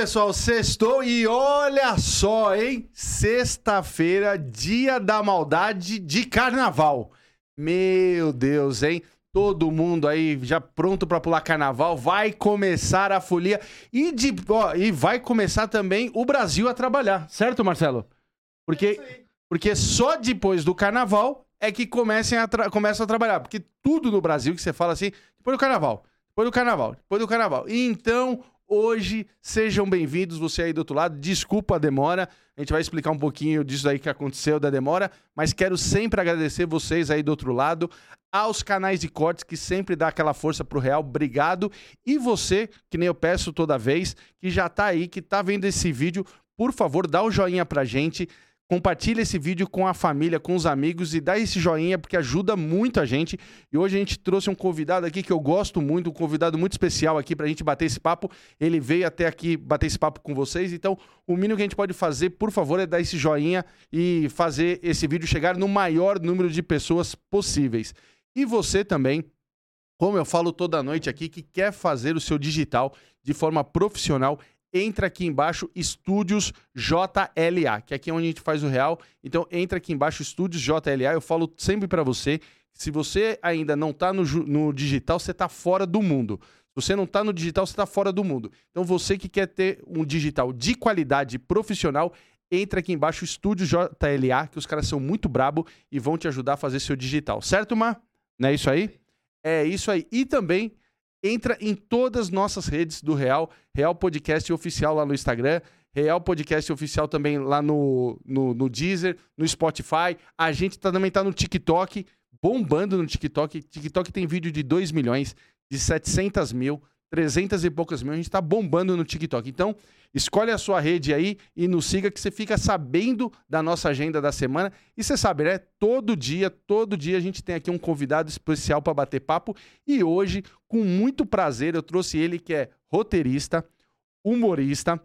pessoal, sextou e olha só, hein? Sexta-feira, dia da maldade de carnaval. Meu Deus, hein? Todo mundo aí já pronto pra pular carnaval, vai começar a folia e, de, ó, e vai começar também o Brasil a trabalhar, certo, Marcelo? Porque, porque só depois do carnaval é que comecem a começam a trabalhar. Porque tudo no Brasil que você fala assim, depois do carnaval, depois do carnaval, depois do carnaval. Então, hoje, sejam bem-vindos, você aí do outro lado. Desculpa a demora, a gente vai explicar um pouquinho disso aí que aconteceu da demora, mas quero sempre agradecer vocês aí do outro lado, aos canais de cortes que sempre dá aquela força pro Real, obrigado. E você, que nem eu peço toda vez, que já tá aí, que tá vendo esse vídeo, por favor, dá o joinha pra gente. Compartilha esse vídeo com a família, com os amigos e dá esse joinha porque ajuda muito a gente. E hoje a gente trouxe um convidado aqui que eu gosto muito, um convidado muito especial aqui pra gente bater esse papo. Ele veio até aqui bater esse papo com vocês. Então, o mínimo que a gente pode fazer, por favor, é dar esse joinha e fazer esse vídeo chegar no maior número de pessoas possíveis. E você também, como eu falo toda noite aqui, que quer fazer o seu digital de forma profissional, entra aqui embaixo, Estúdios JLA, que aqui é onde a gente faz o real. Então entra aqui embaixo, Estúdios JLA. Eu falo sempre pra você, se você ainda não tá no, no digital, você tá fora do mundo. Se você não tá no digital, você tá fora do mundo. Então você que quer ter um digital de qualidade profissional, entra aqui embaixo, Estúdios JLA, que os caras são muito brabo e vão te ajudar a fazer seu digital. Certo, Mar? Não é isso aí? É isso aí. E também entra em todas as nossas redes do Real, Real Podcast Oficial lá no Instagram, Real Podcast Oficial também lá no, no, no Deezer, no Spotify. A gente tá- também tá no TikTok, bombando no TikTok. TikTok tem vídeo de 2 milhões, de 700 mil, 300 e poucas mil. A gente tá bombando no TikTok. Então, escolhe a sua rede aí e nos siga que você fica sabendo da nossa agenda da semana. E você sabe, né? Todo dia, todo dia a gente tem aqui um convidado especial para bater papo. E hoje, com muito prazer, eu trouxe ele que é roteirista, humorista,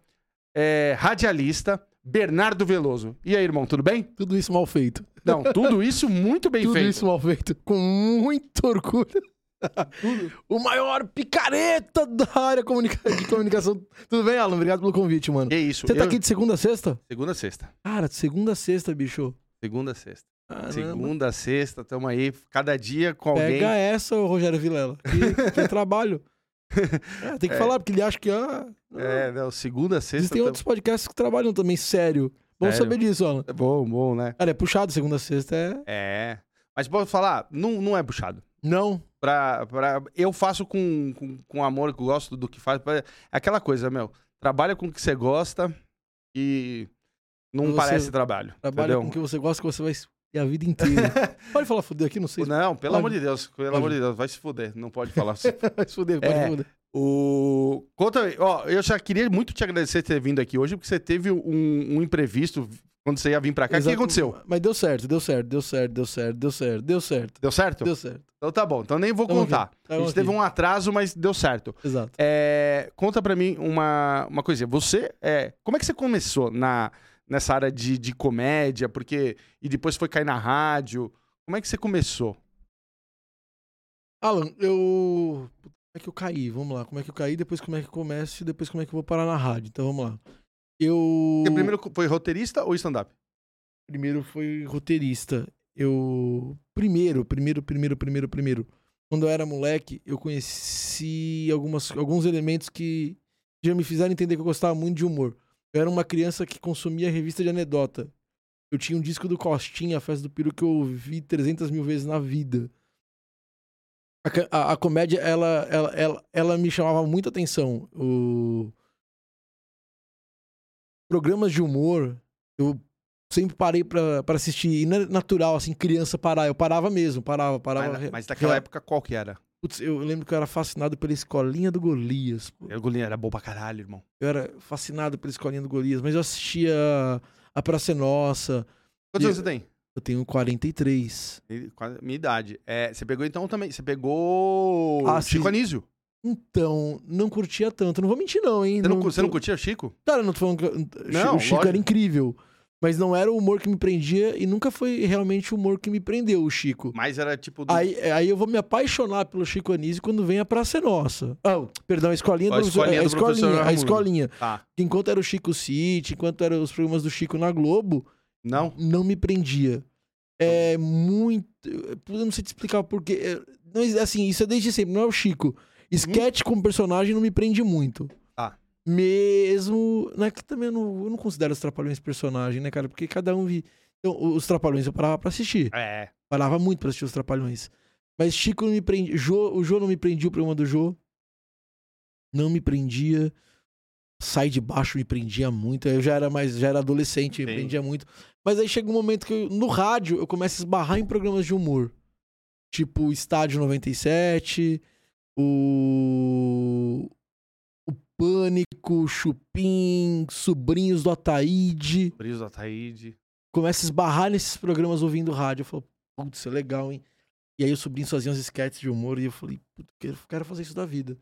é, radialista, Bernardo Veloso. E aí, irmão, tudo bem? Tudo isso mal feito. Não, tudo isso muito bem Tudo feito. isso mal feito. Com muito orgulho. o maior picareta da área de comunicação. Tudo bem, Alan? Obrigado pelo convite, mano. Que isso? Você tá eu- aqui de segunda a sexta? Segunda a sexta. Cara, de segunda a sexta, bicho. Segunda a sexta. Caramba. Segunda a sexta, tamo aí, cada dia com alguém. Pega essa, Rogério Vilela. Que, que é trabalho. É, tem que É. falar, porque ele acha que. Ah, É, não, segunda a sexta. Existem tamo- outros podcasts que trabalham também sério. Bom Sério? saber disso, Alan. É bom, bom, né? Cara, é puxado segunda a sexta, é. É. Mas posso falar, não, não é puxado. Não. Pra, pra, eu faço com, com, com amor, que gosto do que faz. É aquela coisa, meu. Trabalha com o que você gosta e não Você parece trabalho. Trabalha entendeu? com o que você gosta, que você vai ter a vida inteira. Pode falar fuder aqui, não sei. se Não, pelo Pode. amor de Deus, pelo Pode. amor de Deus, vai se fuder, não pode falar assim. Vai se fuder, pode É. fuder. O... Conta ó, eu já queria muito te agradecer por ter vindo aqui hoje, porque você teve um, um imprevisto quando você ia vir pra cá. O que aconteceu? Mas deu certo, deu certo, deu certo, deu certo, deu certo, deu certo. Deu certo? Deu certo. Então tá bom, então nem vou Tamo contar. aqui, A tamo gente teve um atraso, mas deu certo. Exato. É, conta pra mim uma, uma coisinha. Você, é, como é que você começou na, nessa área de, de comédia? Porque e depois foi cair na rádio. Como é que você começou? Alan, eu. Como é que eu caí? Vamos lá. Como é que eu caí? Depois como é que eu começo e depois como é que eu vou parar na rádio. Então vamos lá. Eu. Você primeiro foi roteirista ou stand-up? Primeiro foi roteirista. Eu. Primeiro, primeiro, primeiro, primeiro, primeiro. Quando eu era moleque, eu conheci algumas, alguns elementos que já me fizeram entender que eu gostava muito de humor. Eu era uma criança que consumia revista de anedota. Eu tinha um disco do Costinha, a festa do peru, que eu ouvi 300 mil vezes na vida. A, a- a comédia, ela, ela, ela, ela me chamava muita atenção. O... Programas de humor, eu sempre parei pra, pra assistir. E não é natural, assim, criança parar. Eu parava mesmo, parava, parava. Mas, mas naquela real. época qual que era? Putz, eu lembro que eu era fascinado pela escolinha do Golias. O Golinha era bom pra caralho, irmão. Eu era fascinado pela escolinha do Golias, mas eu assistia A Praça é Nossa. Quantos anos você tem? Eu tenho 43. E- quase- Minha idade. É, você pegou então também. Você pegou Ah, Chico. Anísio. Então, não curtia tanto. Não vou mentir, não, hein? Você não, Não você não curtia Chico? Cara, eu não tô falando que. Não, o Chico lógico. era incrível. Mas não era o humor que me prendia e nunca foi realmente o humor que me prendeu, o Chico. Mas era tipo. Do... Aí, aí eu vou me apaixonar pelo Chico Anísio quando vem a Praça é Nossa. Ah, perdão, a escolinha A do escolinha a do professor escolinha, a escolinha. Tá. Enquanto era o Chico City, enquanto eram os programas do Chico na Globo, Não? não me prendia. É muito. Eu não sei te explicar porquê. É, não, assim, isso é desde sempre, não é o Chico. Sketch como personagem não me prende muito. Tá. Mesmo. Não é que também eu não, eu não considero os Trapalhões personagem, né, cara? Porque cada um vi. Então, os Trapalhões eu parava pra assistir. É. Parava muito pra assistir os Trapalhões. Mas Chico não me prendia. Jô, o Jô não me prendia o programa do Jô. Não me prendia. Sai de baixo me prendia muito. Eu já era mais, já era adolescente, me Sim. prendia muito. Mas aí chega um momento que eu- no rádio eu começo a esbarrar em programas de humor. Tipo Estádio 97, o. O Pânico, Chupim, Sobrinhos do Ataíde Brisa Ataíde. começa a esbarrar nesses programas ouvindo rádio. Eu falo, putz, isso é legal, hein? E aí o sobrinho fazia uns sketches de humor e eu falei, putz, quero, quero fazer isso da vida.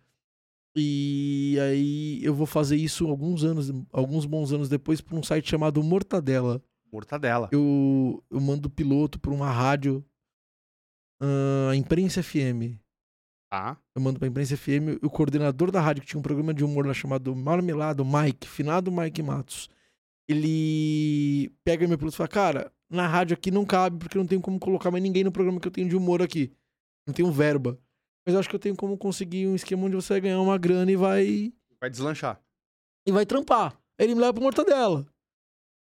E aí eu vou fazer isso alguns anos, alguns bons anos depois, por um site chamado Mortadela. Mortadela. Eu, eu mando piloto pra uma rádio, a Imprensa FM. Tá. Eu mando pra Imprensa FM, o coordenador da rádio, que tinha um programa de humor lá chamado Marmelado, Mike, finado Mike Matos. Ele pega meu piloto e fala, cara, na rádio aqui não cabe, porque não tenho como colocar mais ninguém no programa que eu tenho de humor aqui. Não tenho verba. Mas eu acho que eu tenho como conseguir um esquema onde você vai ganhar uma grana e vai Vai deslanchar. e vai trampar. Aí ele me leva pro Mortadela.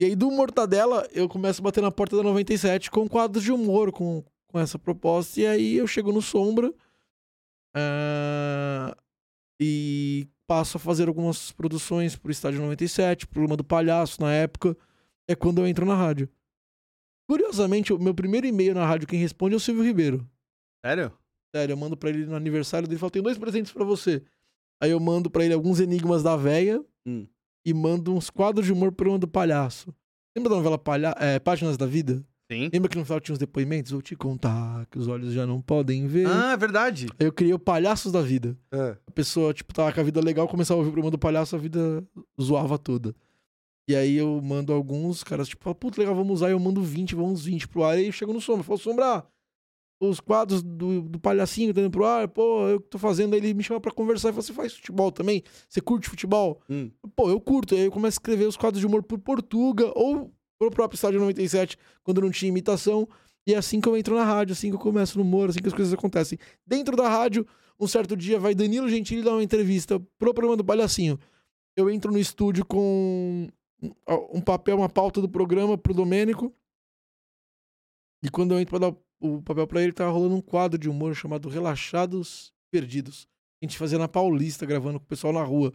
E aí do Mortadela eu começo a bater na porta da 97 com quadros de humor, com, com essa proposta. E aí eu chego no Sombra ah, e passo a fazer algumas produções pro Estádio 97, programa do Palhaço na época. É quando eu entro na rádio. Curiosamente, o meu primeiro e-mail na rádio, quem responde é o Silvio Ribeiro. Sério? Sério, eu mando pra ele no aniversário dele e falo, tenho dois presentes pra você. Aí eu mando pra ele alguns enigmas da véia Hum. e mando uns quadros de humor pro programa do palhaço. Lembra da novela Palha é, Páginas da Vida? Sim. Lembra que no final tinha uns depoimentos? Vou te contar que os olhos já não podem ver. Ah, é verdade. Aí eu criei o Palhaços da Vida. É. A pessoa, tipo, tava com a vida legal, começava a ouvir o programa do palhaço, a vida zoava toda. E aí eu mando alguns, os caras, tipo, falam, puta, legal, vamos usar. E eu mando 20, vamos 20 pro ar. E aí eu chego no Sombra, falo, Sombra, os quadros do, do palhacinho tá indo pro ar, pô, eu que tô fazendo. Aí ele me chama pra conversar e fala, você faz futebol também? Você curte futebol? Hum. Pô, eu curto. Aí eu começo a escrever os quadros de humor por Portuga ou pro próprio Estádio 97, quando não tinha imitação. E é assim que eu entro na rádio, assim que eu começo no humor, assim que as coisas acontecem. Dentro da rádio, um certo dia vai Danilo Gentili dar uma entrevista pro programa do Palhacinho. Eu entro no estúdio com um papel, uma pauta do programa pro Domênico. E quando eu entro pra dar o papel pra ele, tava rolando um quadro de humor chamado Relaxados Perdidos. A gente fazia na Paulista, gravando com o pessoal na rua.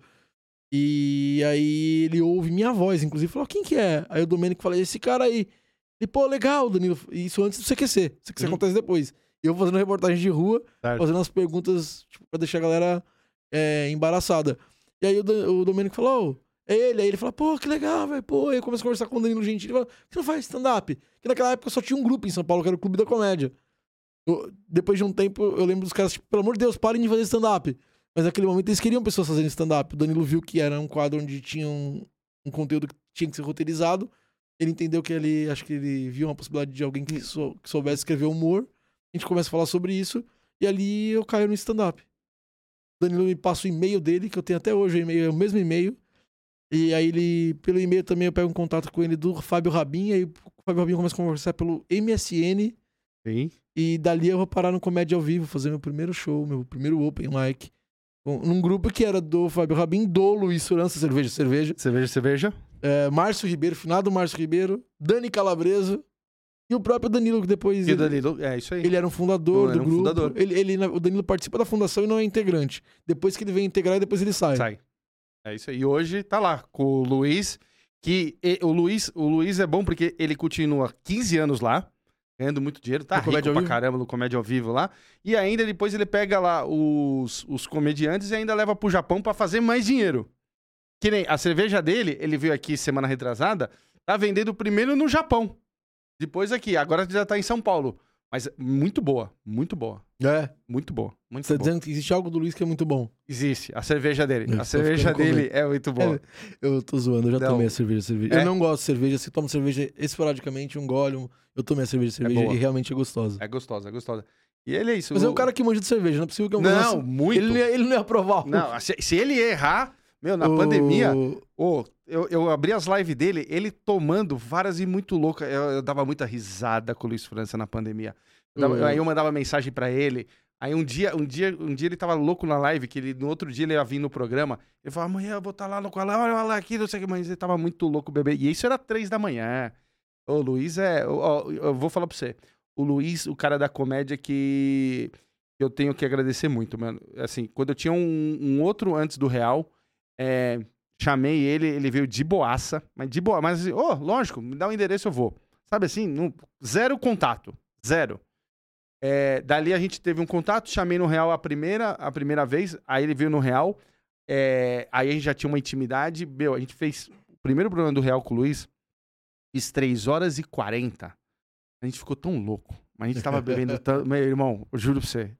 E aí ele ouve minha voz, inclusive, falou: quem que é? Aí o Domênico fala: esse cara aí. E, pô, legal, Danilo. Isso antes do CQC. CQC Uhum. acontece depois. Eu fazendo reportagem de rua, Certo. fazendo as perguntas tipo, pra deixar a galera é, embaraçada. E aí o, o Domênico falou, "Ô, é ele. Aí ele fala, pô, que legal, velho. Pô, aí eu começo a conversar com o Danilo Gentili. Ele fala, você não faz stand-up? Porque naquela época só tinha um grupo em São Paulo, que era o Clube da Comédia. Eu- depois de um tempo, eu lembro dos caras, tipo, pelo amor de Deus, parem de fazer stand-up. Mas naquele momento eles queriam pessoas fazendo stand-up. O Danilo viu que era um quadro onde tinha um, um conteúdo que tinha que ser roteirizado. Ele entendeu que ele, acho que ele viu uma possibilidade de alguém que, sou- que soubesse escrever humor. A gente começa a falar sobre isso. E ali eu caio no stand-up. O Danilo me passa o e-mail dele, que eu tenho até hoje, o e-mail é o mesmo e-mail. E aí ele, pelo e-mail também eu pego um contato com ele do Fábio Rabin, aí o Fábio Rabin começa a conversar pelo MSN. Sim. E dali eu vou parar no Comédia ao Vivo, fazer meu primeiro show, meu primeiro open mic. Num grupo que era do Fábio Rabin, do Luiz Surança, Cerveja, Cerveja. Cerveja, cerveja. é, Márcio Ribeiro, finado Márcio Ribeiro, Dani Calabresa e o próprio Danilo, que depois. E o ele- Danilo, é isso aí. ele era um fundador Era do um grupo. fundador. Ele, ele- o Danilo participa da fundação e não é integrante. Depois que ele vem integrar, depois ele sai. Sai. É isso aí. E hoje tá lá com o Luiz, que e- o Luiz, o Luiz é bom porque ele continua 15 anos lá, ganhando muito dinheiro, tá No rico Comédia pra Vivo? caramba no Comédia ao Vivo lá. E ainda depois ele pega lá os, os comediantes e ainda leva pro Japão pra fazer mais dinheiro. Que nem a cerveja dele, ele veio aqui semana retrasada, tá vendendo primeiro no Japão. Depois aqui, agora já tá em São Paulo. Mas muito boa, muito boa. É. Muito boa. Muito Você tá boa. dizendo que existe algo do Luiz que é muito bom. Existe. A cerveja dele. Eu a tô cerveja dele é muito boa. Eu tô zoando, eu já Não. tomei a cerveja, cerveja. É? Eu não gosto de cerveja, se tomo cerveja esporadicamente, um gole, um... eu tomei a cerveja, cerveja boa. e realmente é gostosa. É gostosa, é gostosa. E ele é isso. Mas é o- um cara que manja de cerveja, não é possível que eu Não, muito. Ele, não ele não ia aprovar. Não, se, se ele errar, meu, na o- pandemia, ô, eu, eu abri as lives dele, ele tomando várias e muito louca. Eu, eu dava muita risada com o Luiz França na pandemia. Eu dava- O- Aí eu mandava mensagem pra ele. Aí um dia, um dia, um dia ele tava louco na live, que ele, no outro dia ele ia vir no programa. Ele falou, amanhã eu vou estar lá no qual, olha lá aqui, não sei o que, mas ele tava muito louco, bebê. E isso era três da manhã. O Luiz é. ó, eu vou falar pra você. O Luiz, o cara da comédia que eu tenho que agradecer muito, mano. Assim, quando eu tinha um, um outro antes do Real, é, chamei ele, ele veio de boaça, mas de boa, mas assim, ô, lógico, me dá o endereço, eu vou. Sabe assim, não- zero contato, zero. É, dali a gente teve um contato, chamei no Real a primeira, a primeira vez, aí ele veio no Real, é, aí a gente já tinha uma intimidade, meu, a gente fez o primeiro programa do Real com o Luiz, fiz 3 horas e 40. A gente ficou tão louco, mas a gente tava bebendo tanto, meu irmão, eu juro pra você,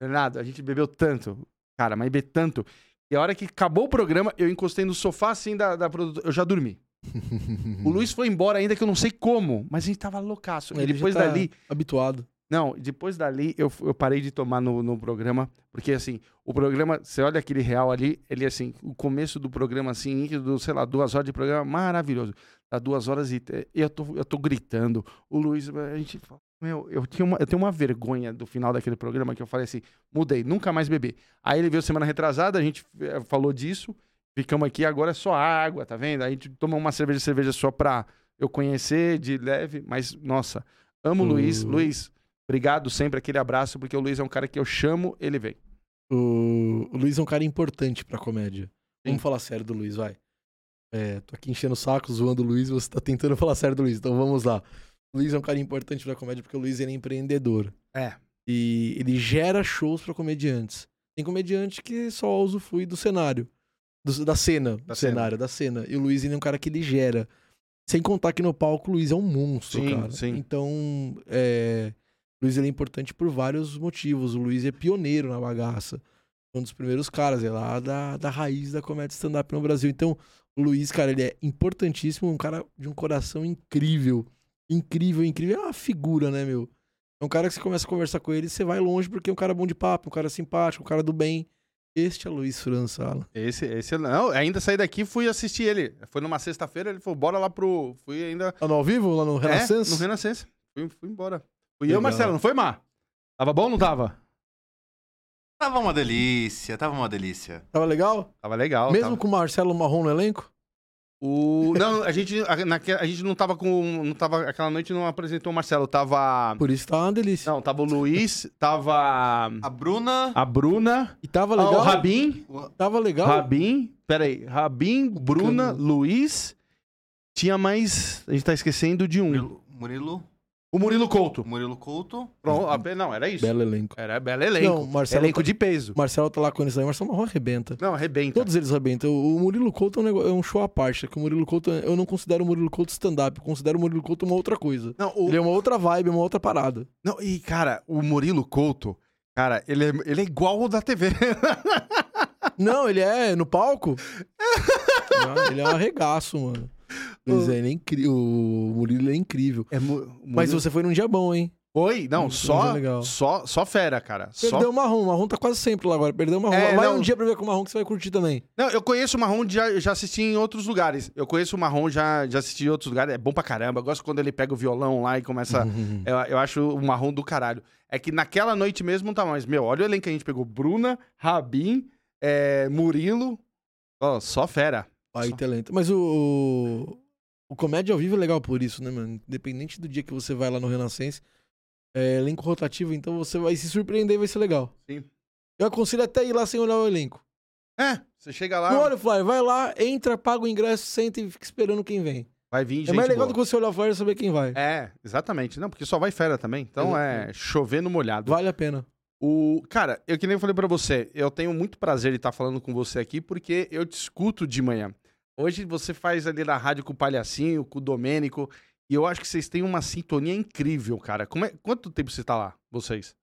Bernardo, a gente bebeu tanto, cara, mas bebeu tanto, e a hora que acabou o programa, eu encostei no sofá assim da, da produtora, eu já dormi. O Luiz foi embora ainda que eu não sei como, mas a gente tava loucaço. E Ele já depois tá dali, Habituado. Não, depois dali eu, eu parei de tomar no, no programa, porque assim, o programa, você olha aquele real ali, ele assim, o começo do programa assim, do, sei lá, duas horas de programa, maravilhoso. Tá duas horas e eu tô, eu tô gritando. O Luiz, a gente fala, meu, eu, tinha uma, eu tenho uma vergonha do final daquele programa que eu falei assim, mudei, nunca mais bebi. Aí ele veio semana retrasada, a gente eh, falou disso, ficamos aqui, agora é só água, tá vendo? Aí a gente toma uma cerveja, cerveja só pra eu conhecer de leve, mas, nossa, amo o Luiz. Uh. Luiz, Obrigado sempre, aquele abraço, porque o Luiz é um cara que eu chamo, ele vem. O, o Luiz é um cara importante pra comédia. Sim. Vamos falar sério do Luiz, vai. É, tô aqui enchendo o saco, zoando o Luiz, você tá tentando falar sério do Luiz, então vamos lá. O Luiz é um cara importante pra comédia porque o Luiz é empreendedor. É. E ele gera shows pra comediantes. Tem comediante que só usufrui do cenário. do- da cena. Da do cena. cenário, da cena. E o Luiz ele é um cara que ele gera. Sem contar que no palco o Luiz é um monstro, Sim, cara. sim. Então, é, Luiz ele é importante por vários motivos. O Luiz é pioneiro na bagaça. Um dos primeiros caras, é lá da, da raiz da comédia stand-up no Brasil. Então, o Luiz, cara, ele é importantíssimo, um cara de um coração incrível. Incrível, incrível. É uma figura, né, meu? É um cara que você começa a conversar com ele, você vai longe porque é um cara bom de papo, um cara simpático, um cara do bem. Este é Luiz França, Alan. Esse, esse não, ainda saí daqui e fui assistir ele. Foi numa sexta-feira, ele falou, bora lá pro. Fui ainda. Tá no ao vivo, lá no Renascença? É, no Renascença. Fui, fui embora. Fui Legal. eu, Marcelo, não foi, Mar? Tava bom ou não tava? Tava uma delícia, tava uma delícia. Tava legal? Tava legal. Mesmo tava. com o Marcelo Marrom no elenco? O... Não, a gente, a, naque- a gente não tava com. Não tava, aquela noite não apresentou o Marcelo. Tava. Por isso tava uma delícia. Não, tava o Luiz, tava A Bruna. a Bruna, E tava ah, legal? o Rabin. o- Tava legal? Rabin, peraí, Rabin, Bruna. Luiz. Tinha mais. A gente tá esquecendo de um. Murilo, Murilo, O Murilo Couto. Murilo Couto. Pronto, a- não, era isso. Belo elenco. Era belo elenco. Não, Marcelo elenco tá- de peso. Marcelo tá lá com eles aí. O Marcelo Marrom arrebenta. Não, arrebenta. Todos eles arrebentam. O o Murilo Couto é um, negócio- é um show à parte. Que o Murilo Couto, eu não considero o Murilo Couto stand-up. Eu considero o Murilo Couto uma outra coisa. Não, o- Ele é uma outra vibe, uma outra parada. não, e cara, o Murilo Couto, cara, ele é, ele é igual o da TV. Não, ele é no palco. Não, ele é um arregaço, mano. Ele é incrível. O Murilo é incrível. É mu- Mas Murilo- você foi num dia bom, hein? Oi, não, só, é só, só fera, cara. Perdeu Só... o Marrom. O Marrom tá quase sempre lá agora. Perdeu o Marrom. É, Vai não. um dia pra ver com o Marrom que você vai curtir também. Não, eu conheço o Marrom, já, já assisti em outros lugares. Eu conheço o Marrom, já, já assisti em outros lugares. É bom pra caramba. Eu gosto quando ele pega o violão lá e começa. Eu, eu acho o Marrom do caralho. É que naquela noite mesmo não tá mais. Meu, olha o elenco que a gente pegou: Bruna, Rabin, é, Murilo. Ó, só fera. Aí talento. Mas o, o. Comédia ao vivo é legal por isso, né, mano? Independente do dia que você vai lá no Renascença, é elenco rotativo, então você vai se surpreender e vai ser legal. Sim. Eu aconselho até ir lá sem olhar o elenco. É, você chega lá, Não olha o flyer, vai lá, entra, paga o ingresso, senta e fica esperando quem vem. vai vir gente é mais legal boa. do que você olhar o flyer e saber quem vai. É, exatamente. Não, porque só vai fera também. Então é chover no molhado. Vale a pena. O, cara, eu que nem eu falei pra você, eu tenho muito prazer de estar falando com você aqui porque eu te escuto de manhã. Hoje você faz ali na rádio com o Palhacinho, com o Domênico, e eu acho que vocês têm uma sintonia incrível, cara. Como é, quanto tempo você tá lá, vocês?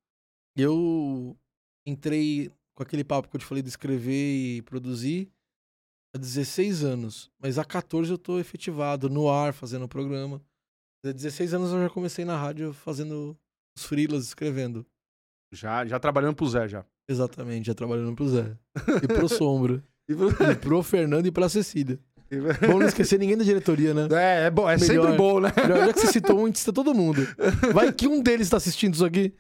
Eu entrei com aquele papo que eu te falei de escrever e produzir há 16 anos. Mas há 14 eu tô efetivado no ar, fazendo o programa. Há 16 anos eu já comecei na rádio fazendo os freelas, escrevendo. Já, já trabalhando pro Zé, já. Exatamente, já trabalhando pro Zé. E pro Sombra. E pro- e pro Fernando e pra Cecília. Bom não esquecer ninguém da diretoria, né? É, é bom, é Melhor. sempre bom, né? Já, já que você citou um, a gente cita todo mundo. Vai que um deles tá assistindo isso aqui.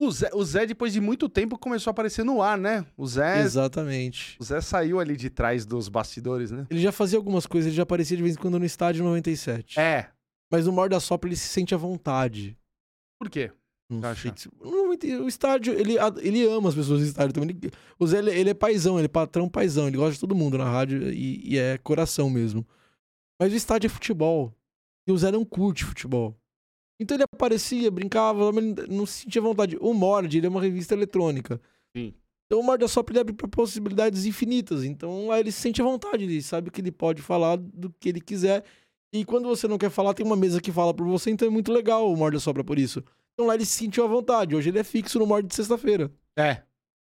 O Zé, o Zé, depois de muito tempo, começou a aparecer no ar, né? O Zé, Exatamente. o Zé saiu ali de trás dos bastidores, né? Ele já fazia algumas coisas, ele já aparecia de vez em quando no estádio 97. É. Mas no Morda Sopra ele se sente à vontade. Por quê? Ent- o estádio, ele, ele ama as pessoas do estádio também. Ele- o Zé, ele, é paizão, ele é patrão paizão, ele gosta de todo mundo na rádio e, e é coração mesmo. Mas o estádio é futebol. E o Zé não curte futebol. Então ele aparecia, brincava, mas ele não sentia vontade. O Mord, ele é uma revista eletrônica. Sim. Então o Morda Sopra ele abre pra possibilidades infinitas. Então lá ele se sente à vontade, ele sabe que ele pode falar do que ele quiser. E quando você não quer falar, tem uma mesa que fala por você, então é muito legal o Morda Sopra por isso. Então lá ele se sentiu à vontade. Hoje ele é fixo no Morda de sexta-feira. É.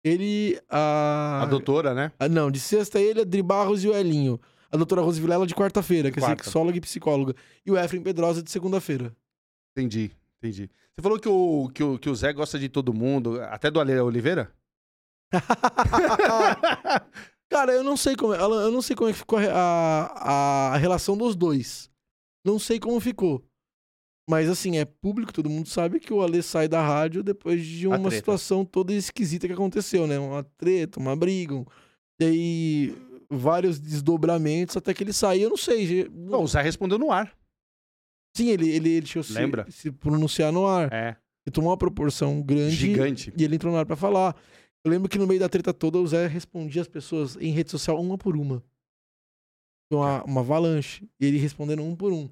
Ele. A... A doutora, né? Ah, não, de sexta ele, Adri Barros e o Elinho. A doutora Rose Vilela de quarta-feira, que é Quarta. sexóloga e psicóloga. E o Efraim Pedrosa de segunda-feira. Entendi, entendi. Você falou que o, que, o, que o Zé gosta de todo mundo, até do Ale Oliveira? Cara, eu não sei como, ela- eu não sei como é que ficou a, a, a relação dos dois. Não sei como ficou. Mas assim, é público, todo mundo sabe que o Ale sai da rádio depois de uma situação toda esquisita que aconteceu, né? Uma treta, uma briga. um- E aí, vários desdobramentos até que ele saiu, eu não sei. Não, o Zé respondeu no ar. Sim, ele, ele, ele deixou se, Lembra? se pronunciar no ar. É. E tomou uma proporção grande. Gigante. E ele entrou no ar pra falar. Eu lembro que no meio da treta toda, o Zé respondia as pessoas em rede social uma por uma. Uma, uma avalanche. E ele respondendo um por um.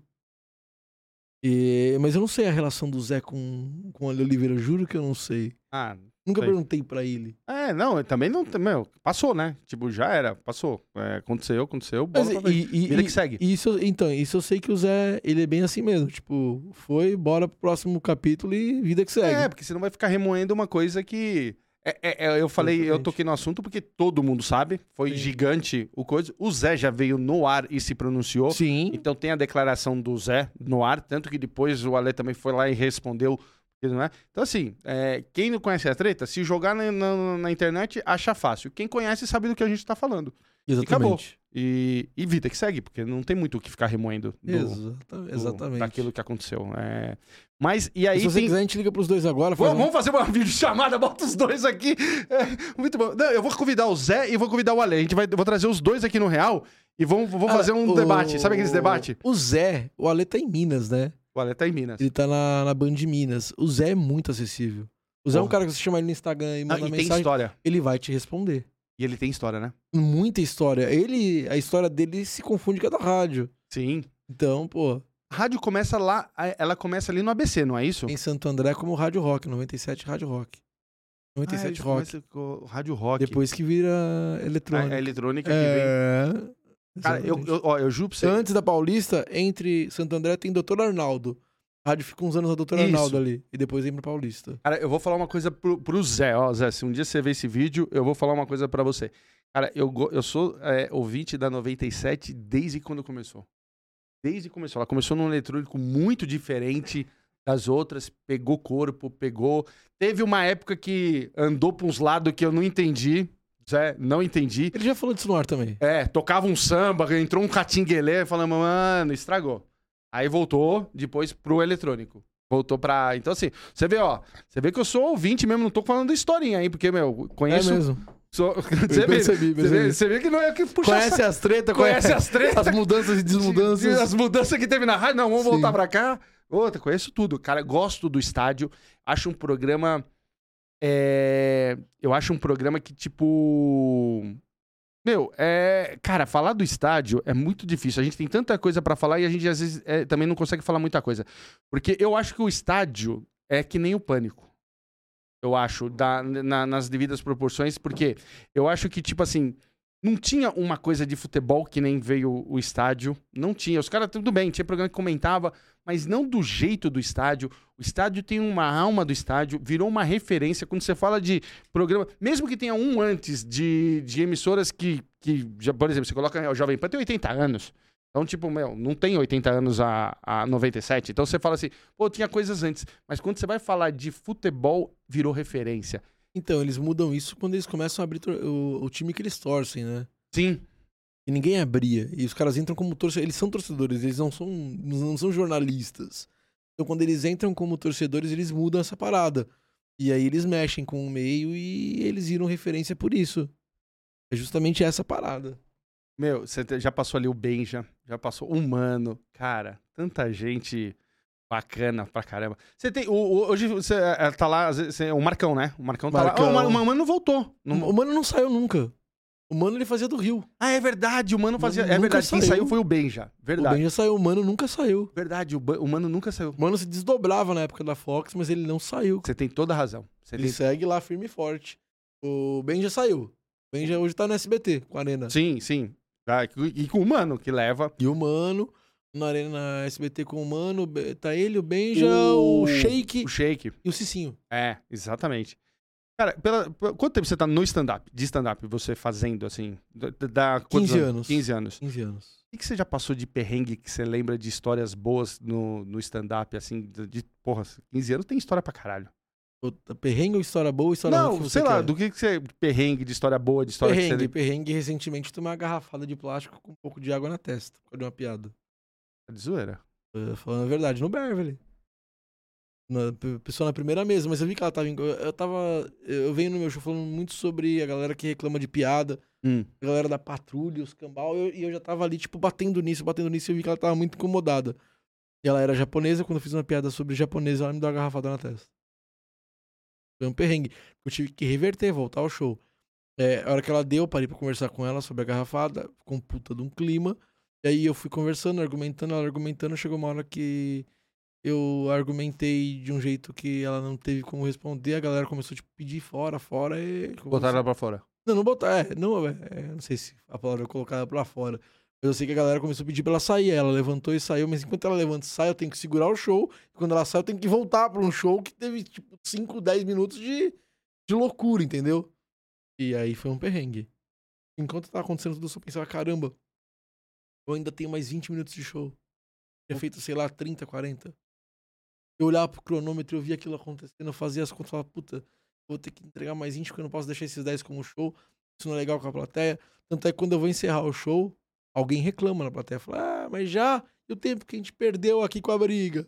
E- mas eu não sei a relação do Zé com, com o Ale Oliveira, juro que eu não sei. Ah, Nunca Sei. perguntei pra ele. é, não, eu também não. Meu, passou, né? Tipo, já era, passou. É, aconteceu, aconteceu, bola Mas, pra frente. e, e- Vida e- que segue. Isso, então, isso eu sei que o Zé, ele é bem assim mesmo. Tipo, foi, bora pro próximo capítulo e vida que segue. É, porque você não vai ficar remoendo uma coisa que. É, é, é, eu falei, eu toquei no assunto porque todo mundo sabe. Foi Sim. gigante o coisa. O Zé já veio no ar e se pronunciou. Sim. Então tem a declaração do Zé no ar, tanto que depois o Ale também foi lá e respondeu. Não é? Então, assim, é, quem não conhece a treta, se jogar na, na- na internet, acha fácil. Quem conhece sabe do que a gente tá falando. Exatamente. E, e vida que segue, porque não tem muito o que ficar remoendo do, Exata- do- exatamente. daquilo que aconteceu. É, Mas, e aí se você tem... quiser, a gente liga pros dois agora. faz Vamos, um- vamos fazer uma videochamada, bota os dois aqui. É, muito bom. Não, eu vou convidar o Zé e vou convidar o Ale. A gente vai, vou trazer os dois aqui no Real e vamos, vamos Cara, fazer um o- debate. Sabe aqueles debate? O Zé, o Ale tá em Minas, né? O Ale tá em Minas. Ele tá na, na Band de Minas. O Zé é muito acessível. O Zé é um Porra. cara que você chama ele no Instagram e Ah, manda e tem mensagem, história. ele vai te responder. E ele tem história, né? Muita história. Ele, a história dele se confunde com a da rádio. Sim. Então, pô, A rádio começa lá, a- ela começa ali no ABC, não é isso? em Santo André como Rádio Rock, 97 Rádio Rock. 97 Ah, Rock. começa com o Rádio Rock. Depois que vira a, eletrônica. a eletrônica que vem. É. Cara, eu, eu, ó, eu juro pra você. Antes da Paulista, entre Santo André tem Doutor Arnaldo. A rádio fica uns anos na Doutor Isso. Arnaldo ali. E depois vem pra Paulista. Cara, eu vou falar uma coisa pro, pro Zé, ó, Zé, se um dia você ver esse vídeo, eu vou falar uma coisa pra você. Cara, eu, eu sou é, ouvinte da 97 desde quando começou. Desde que começou. Ela começou num eletrônico muito diferente das outras, pegou corpo, pegou. Teve uma época que andou pra uns lados que eu não entendi. Zé, não entendi. Ele já falou disso no ar também. É, tocava um samba, entrou um catinguelê, falando, mano, estragou. Aí voltou depois pro eletrônico. Voltou pra. Então, assim, você vê, ó. Você vê que eu sou ouvinte mesmo, não tô falando historinha aí, porque, meu, conheço. É mesmo. sou- Você vê, percebi, você, percebi. vê, você vê que não é que puxa Conhece as tretas, conhece conhece as tretas. as mudanças e desmudanças. As mudanças que teve na rádio. Não, vamos Sim. voltar pra cá. Outra, conheço tudo. Cara, gosto do estádio. Acho um programa. É, Eu acho um programa que, tipo. Meu, é. Cara, falar do estádio é muito difícil. A gente tem tanta coisa pra falar e a gente às vezes é, também não consegue falar muita coisa. Porque eu acho que o estádio é que nem o pânico. Eu acho, da- na- nas devidas proporções, porque eu acho que, tipo assim, Não tinha uma coisa de futebol que nem veio o estádio. Não tinha. Os caras, tudo bem, tinha programa que comentava, mas não do jeito do estádio. O estádio tem uma alma do estádio, virou uma referência. Quando você fala de programa, mesmo que tenha um antes de, de emissoras que, que já, por exemplo, você coloca o Jovem Pan, tem 80 anos. Então, tipo, meu, não tem 80 anos a, a 97. Então você fala assim, pô, tinha coisas antes. Mas quando você vai falar de futebol, virou referência. Então, eles mudam isso quando eles começam a abrir o, o time que eles torcem, né? Sim. E ninguém abria. E os caras entram como torcedores. Eles são torcedores, eles não são, não são jornalistas. Então, quando eles entram como torcedores, eles mudam essa parada. E aí eles mexem com o meio e eles viram referência por isso. É justamente essa parada. Meu, você já passou ali o Benja, já passou o Mano. Cara, tanta gente bacana pra caramba. Você tem. o- o- hoje você é, tá lá, você- o Marcão, né? O Marcão tá Marcão. lá. Ah, o, o Mano não voltou. Não- O Mano não saiu nunca. O Mano ele fazia do Rio. Ah, é verdade, o Mano fazia. Nunca É verdade, quem saiu. saiu foi o Benja. O Verdade. Ben já saiu, o Mano nunca saiu. Verdade, o, Ba- o Mano nunca saiu. O Mano se desdobrava na época da Fox, mas ele não saiu. Você tem toda a razão. Ele tem... segue lá firme e forte. O Ben já saiu. O Ben já hoje tá no SBT, com a Arena. Sim, sim. Ah, E com o Mano, que leva. E o Mano, na Arena na SBT com o Mano, tá ele, o Benja, O- o, Shake O Shake. e o Cicinho. É, exatamente. Cara, pela, quanto tempo você tá no stand-up? De stand-up, você fazendo, assim? Da, da- quantos 15 anos. 15 anos. 15 anos. O que, você já passou de perrengue que você lembra de histórias boas no, no stand-up, assim? De, de- porra, 15 anos tem história pra caralho. Perrengue ou história boa história Não, sei você lá, quer? do que, que você. Perrengue, de história boa, de história Perrengue, que perrengue. Recentemente tomei uma garrafada de plástico com um pouco de água na testa. Por causa de uma piada. De zoeira. Uh, falando a verdade, no Beverly. Na, pessoa na primeira mesa, mas eu vi que ela tava. em- Eu, tava. Eu venho no meu show falando muito sobre a galera que reclama de piada, Hum. a galera da patrulha, os cambal, eu- e eu já tava ali, tipo, batendo nisso, batendo nisso, e eu vi que ela tava muito incomodada. E ela era japonesa, quando eu fiz uma piada sobre japonesa, ela me deu uma garrafada na testa. Foi um perrengue. Eu tive que reverter, voltar ao show. É, a hora que ela deu, eu parei pra conversar com ela sobre a garrafada, com um puta de um clima. E aí eu fui conversando, argumentando, ela argumentando, chegou uma hora que eu argumentei de um jeito que ela não teve como responder, a galera começou a tipo, pedir fora, fora e. Botaram ela pra fora. Não, não botar, é, não, é, é, não sei se a palavra é colocar ela pra fora. Mas eu sei que a galera começou a pedir pra ela sair. Ela levantou e saiu, mas enquanto ela levanta e sai, eu tenho que segurar o show. E quando ela sai, eu tenho que voltar pra um show que teve, tipo, 5, 10 minutos de, de loucura, entendeu? E aí foi um perrengue. Enquanto tava acontecendo tudo, eu só pensava, caramba, eu ainda tenho mais 20 minutos de show. Tinha feito, sei lá, 30, 40. Eu olhava pro cronômetro e eu via aquilo acontecendo, eu fazia as contas e falava, puta, vou ter que entregar mais 20 porque eu não posso deixar esses 10 como show. Isso não é legal com a plateia. Tanto é que quando eu vou encerrar o show, alguém reclama na plateia. Fala, ah, mas já e o tempo que a gente perdeu aqui com a briga.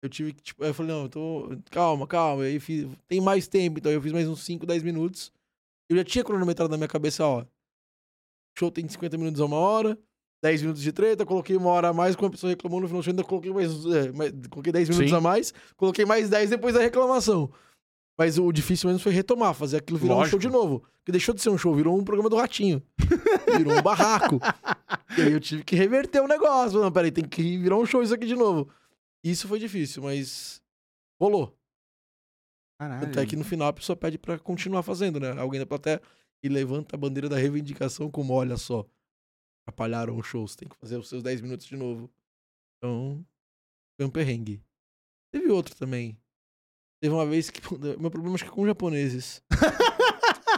Eu tive que, tipo, eu falei, não, eu tô. Calma, calma. Aí fiz, tem mais tempo, então eu fiz mais uns 5, 10 minutos. Eu já tinha cronometrado na minha cabeça, ó. Show tem de 50 minutos a uma hora, 10 minutos de treta, coloquei uma hora a mais, quando a pessoa reclamou no final do show, ainda coloquei mais, é, mais- coloquei 10 minutos Sim. a mais, coloquei mais 10 depois da reclamação. Mas o difícil mesmo foi retomar, fazer aquilo virar um Lógico. show de novo. Porque deixou de ser um show, virou um programa do Ratinho. Virou um barraco. e aí eu tive que reverter o negócio. Não, peraí, tem que virar um show isso aqui de novo. Isso foi difícil, mas rolou. Caralho. Até que no final a pessoa pede pra continuar fazendo, né? Alguém da plateia e levanta a bandeira da reivindicação como, olha só, atrapalharam o show, você tem que fazer os seus 10 minutos de novo. Então, foi um perrengue. Teve outro também. Teve uma vez que. Meu problema acho que é com japoneses.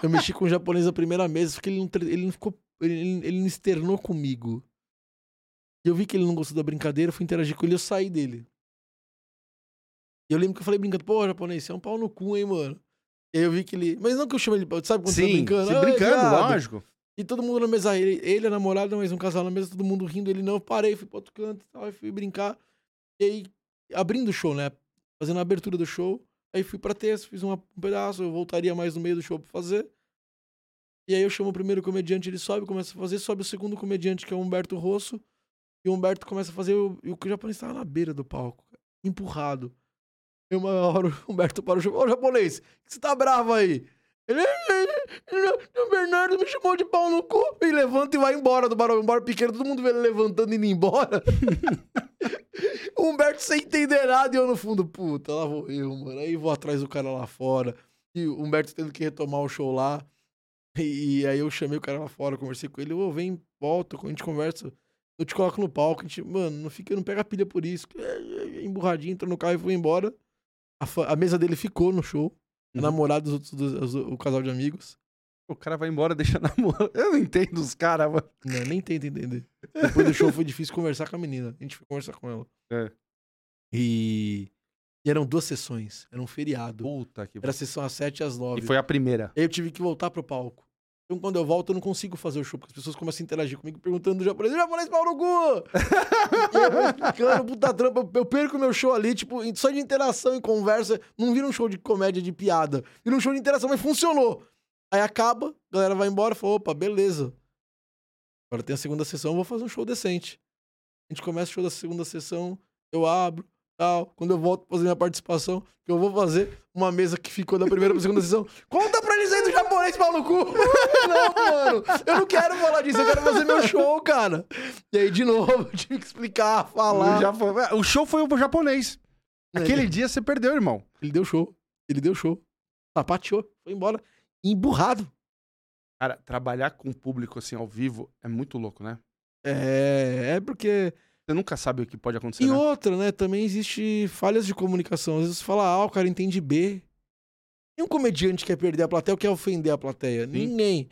eu mexi com o japonês na primeira mesa, porque ele não, ele não ficou. Ele, ele- não externou comigo. E eu vi que ele não gostou da brincadeira, fui interagir com ele e eu saí dele. E eu lembro que eu falei brincando, pô, japonês, você é um pau no cu, hein, mano. E aí eu vi que ele. Mas não que eu chamo ele. Sabe quando você tá Sim, brincando? se "Ai, brincando, viado." lógico. E todo mundo na mesa, ele, ele a namorada, mais um casal na mesa, todo mundo rindo. Ele não, eu parei, fui pro outro canto tal, fui brincar. E aí, abrindo o show, né? Fazendo a abertura do show. Aí fui pra terça, fiz uma- um pedaço, eu voltaria mais no meio do show pra fazer. E aí eu chamo o primeiro comediante, ele sobe, começa a fazer, sobe o segundo comediante, que é o Humberto Rosso. E o Humberto começa a fazer, e o japonês tava na beira do palco, empurrado. E uma hora o Humberto para o show, ô japonês, que você tá bravo aí? Ele, o Bernardo me chamou de pau no cu. E levanta e vai embora do bar, um bar pequeno, todo mundo vê ele levantando e indo embora. o Humberto sem entender nada e eu no fundo, puta, lá vou eu, mano. Aí vou atrás do cara lá fora. E o Humberto tendo que retomar o show lá. E aí eu chamei o cara lá fora, conversei com ele, ô, vem, volta, a gente conversa, eu te coloco no palco, a gente, mano, não fica, não pega pilha por isso. É, Emburradinho, entrou no carro e foi embora. A, a mesa dele ficou no show, a Uhum. namorada dos outros, dos- o casal de amigos. O cara vai embora, deixa namoro. Eu não entendo os caras, mano. Não, nem tenta entender. Depois do show foi difícil conversar com a menina. A gente foi conversar com ela. É. E, e eram duas sessões, era um feriado. Puta que Era a sessão às 7 e às 9. E foi a primeira. Aí eu tive que voltar pro palco. Então, quando eu volto, eu não consigo fazer o show, porque as pessoas começam a interagir comigo perguntando do japonês, japonês pau no cu! e eu vou explicando, puta trampa, eu perco meu show ali, tipo, só de interação e conversa, não vira um show de comédia, de piada, vira um show de interação, mas funcionou. Aí acaba, a galera vai embora, fala, opa, beleza. Agora tem a segunda sessão, eu vou fazer um show decente. A gente começa o show da segunda sessão, eu abro, tal. Quando eu volto pra fazer minha participação, que eu vou fazer uma mesa que ficou da primeira pra segunda sessão. Conta pra eles aí japonês, pau no cu! não, mano, eu não quero falar disso, eu quero fazer meu show, cara. E aí, de novo, eu tive que explicar, falar. O, Japo- o show foi o japonês. Aquele dia você perdeu, irmão. Ele deu show, ele deu show. Sapateou, foi embora, emburrado. Cara, trabalhar com o público assim ao vivo é muito louco, né? É, é porque Você nunca sabe o que pode acontecer, E né? outra, né? Também existe falhas de comunicação. Às vezes você fala A, o cara entende B. Nenhum comediante quer perder a plateia ou quer ofender a plateia. Ninguém.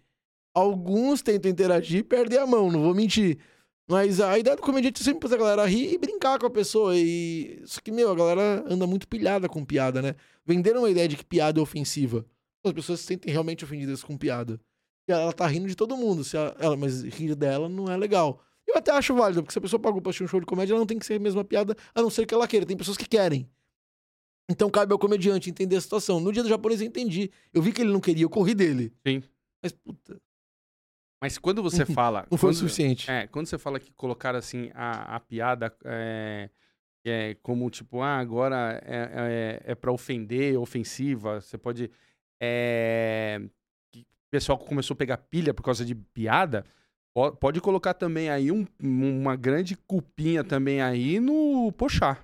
Alguns tentam interagir e perder a mão, não vou mentir. Mas a ideia do comediante é sempre fazer a galera rir e brincar com a pessoa. E... Só que, meu, a galera anda muito pilhada com piada, né? Venderam uma ideia de que piada é ofensiva. As pessoas se sentem realmente ofendidas com piada. E ela tá rindo de todo mundo. Se ela... ela- Mas rir dela não é legal. Eu até acho válido, porque se a pessoa pagou pra assistir um show de comédia, ela não tem que ser a mesma piada, a não ser que ela queira. Tem pessoas que querem. Então cabe ao comediante entender a situação. No dia do japonês eu entendi. Eu vi que ele não queria, eu corri dele. Sim. Mas, puta, Mas quando você fala. não foi o quando- suficiente. É, quando você fala que colocaram assim a, a piada é, é como tipo, ah, agora é, é, é para ofender, ofensiva, você pode. É, que o pessoal começou a pegar pilha por causa de piada. po- Pode colocar também aí um- uma grande culpinha também aí no Pochá.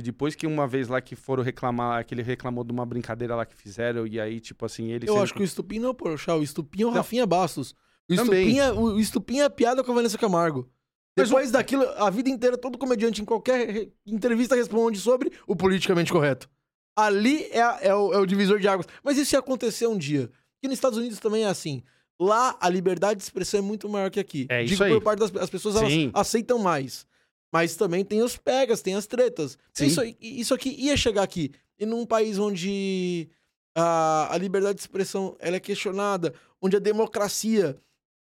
E depois que uma vez lá que foram reclamar, que ele reclamou de uma brincadeira lá que fizeram, e aí, tipo assim, ele. Eu acho que o Estupim não é o Porchat, o Estupim é o. Rafinha Bastos. O Também. Estupim, é, o Estupim é a piada com a Vanessa Camargo. Mas Depois daquilo, a vida inteira, todo comediante em qualquer re- entrevista responde sobre o politicamente correto. Ali é, a- é o, é o divisor de águas. Mas isso ia acontecer um dia. E nos Estados Unidos também é assim. Lá, a liberdade de expressão é muito maior que aqui. É isso Digo aí. por parte das as pessoas, elas Sim. aceitam mais. Mas também tem os pegas, tem as tretas. Sim. Isso, isso aqui ia chegar aqui. E num país onde a, a liberdade de expressão ela é questionada, onde a democracia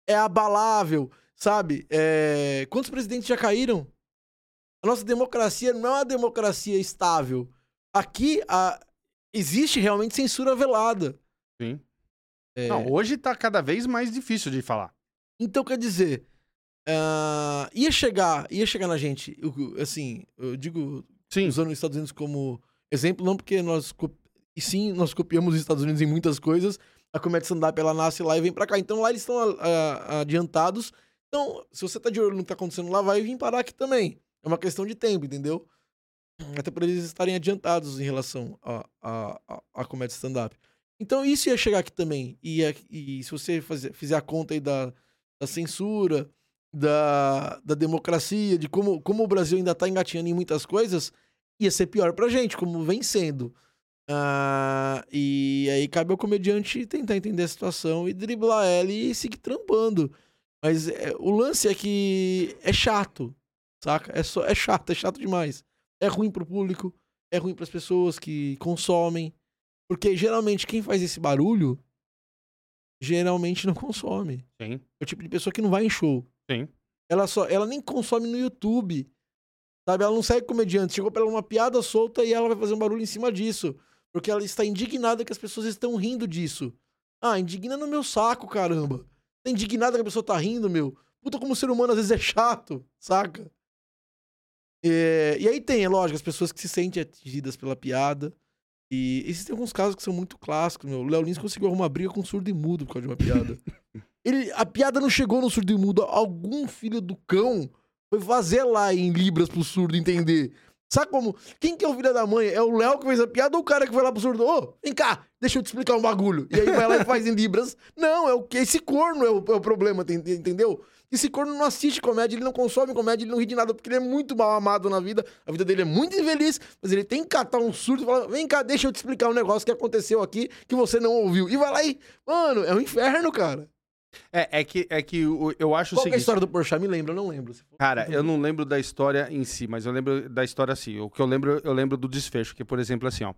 é abalável, sabe? É, Quantos presidentes já caíram? A nossa democracia não é uma democracia estável. Aqui a- existe realmente censura velada. Sim. É, Não, hoje tá cada vez mais difícil de falar. Então, quer dizer, ah, ia chegar, ia chegar na gente, assim, eu digo, Sim. usando os Estados Unidos como exemplo, não porque nós, e sim, nós copiamos os Estados Unidos em muitas coisas, a comédia stand-up, ela nasce lá e vem pra cá, então lá eles estão adiantados, então, se você tá de olho no que tá acontecendo lá, vai vir parar aqui também, é uma questão de tempo, entendeu? Até por eles estarem adiantados em relação à a, a, a comédia stand-up. Então, isso ia chegar aqui também, e, e se você fazer, fizer a conta aí da, da censura, da, da democracia, de como, como o Brasil ainda tá engatinhando em muitas coisas, ia ser pior pra gente, como vem sendo. Ah, e aí cabe ao comediante tentar entender a situação e driblar ela e seguir trampando. Mas é, o lance é que é chato, saca? É, só, é chato, é chato demais. É ruim pro público, é ruim pras pessoas que consomem. Porque geralmente quem faz esse barulho geralmente não consome. Sim. É o tipo de pessoa que não vai em show. Sim. Ela só, ela nem consome no YouTube. Sabe? Ela não segue comediante. Chegou pra ela uma piada solta e ela vai fazer um barulho em cima disso. Porque ela está indignada que as pessoas estão rindo disso. Ah, indigna no meu saco, caramba. Tá indignada que a pessoa tá rindo, meu. Puta, como o ser humano às vezes é chato, saca? É, e aí tem, é lógico, as pessoas que se sentem atingidas pela piada. E existem alguns casos que são muito clássicos, meu. O Léo Lins conseguiu arrumar briga com surdo e mudo por causa de uma piada. Ele, a piada não chegou no surdo e mudo. Algum filho do cão foi fazer lá em Libras pro surdo entender. Sabe como? Quem que é o filho da mãe? É o Léo que fez a piada ou o cara que foi lá pro surdo? Ô, vem cá, deixa eu te explicar um bagulho. E aí vai lá e faz em Libras. Não, é o que? Esse corno é o, é o problema, entendeu? Esse corno não assiste comédia, ele não consome comédia, ele não ri de nada, porque ele é muito mal amado na vida. A vida dele é muito infeliz, mas ele tem que catar um surdo e falar: vem cá, deixa eu te explicar um negócio que aconteceu aqui que você não ouviu. E vai lá e. Mano, é um inferno, cara. É, é que, é que o- eu acho o Qual que é a seguinte. história do Porchat? Me lembra, eu não lembro. Cara, eu não lembro da história em si, mas eu lembro da história assim. O que eu lembro, eu lembro do desfecho, que, por exemplo, assim, ó.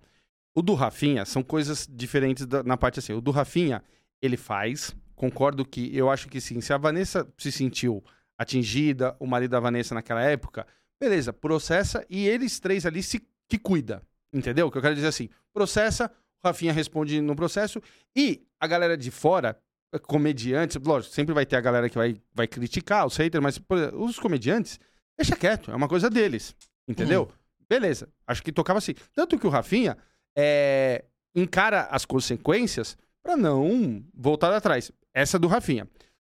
O do Rafinha são coisas diferentes da- na parte assim. O do Rafinha, ele faz. Concordo que eu acho que sim. Se a Vanessa se sentiu atingida, o marido da Vanessa naquela época, beleza, processa e eles três ali se que cuida. Entendeu? O que eu quero dizer assim, processa, o Rafinha responde no processo e a galera de fora, comediantes, lógico, sempre vai ter a galera que vai, vai criticar, os haters, mas exemplo, os comediantes, deixa quieto, é uma coisa deles. Entendeu? Beleza, acho que tocava assim. Tanto que o Rafinha é, encara as consequências pra não voltar atrás. Essa é do Rafinha.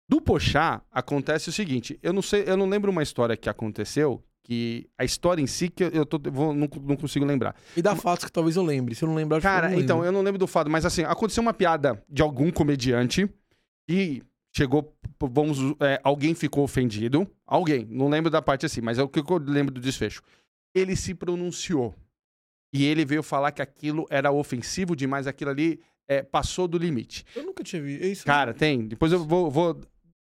Do Pochá, acontece o seguinte: eu não sei, eu não lembro uma história que aconteceu, que a história em si que eu, eu tô, vou- não, não consigo lembrar. Me dá fatos que talvez eu lembre. Se eu não lembrar, que eu Cara, não então, eu não lembro do fato, mas assim, aconteceu uma piada de algum comediante e chegou, vamos, é, alguém ficou ofendido. Alguém, não lembro da parte assim, mas é o que eu lembro do desfecho. Ele se pronunciou. E ele veio falar que aquilo era ofensivo demais, aquilo ali é, passou do limite. Eu nunca tinha visto. É isso. Cara, tem. Depois eu vou. vou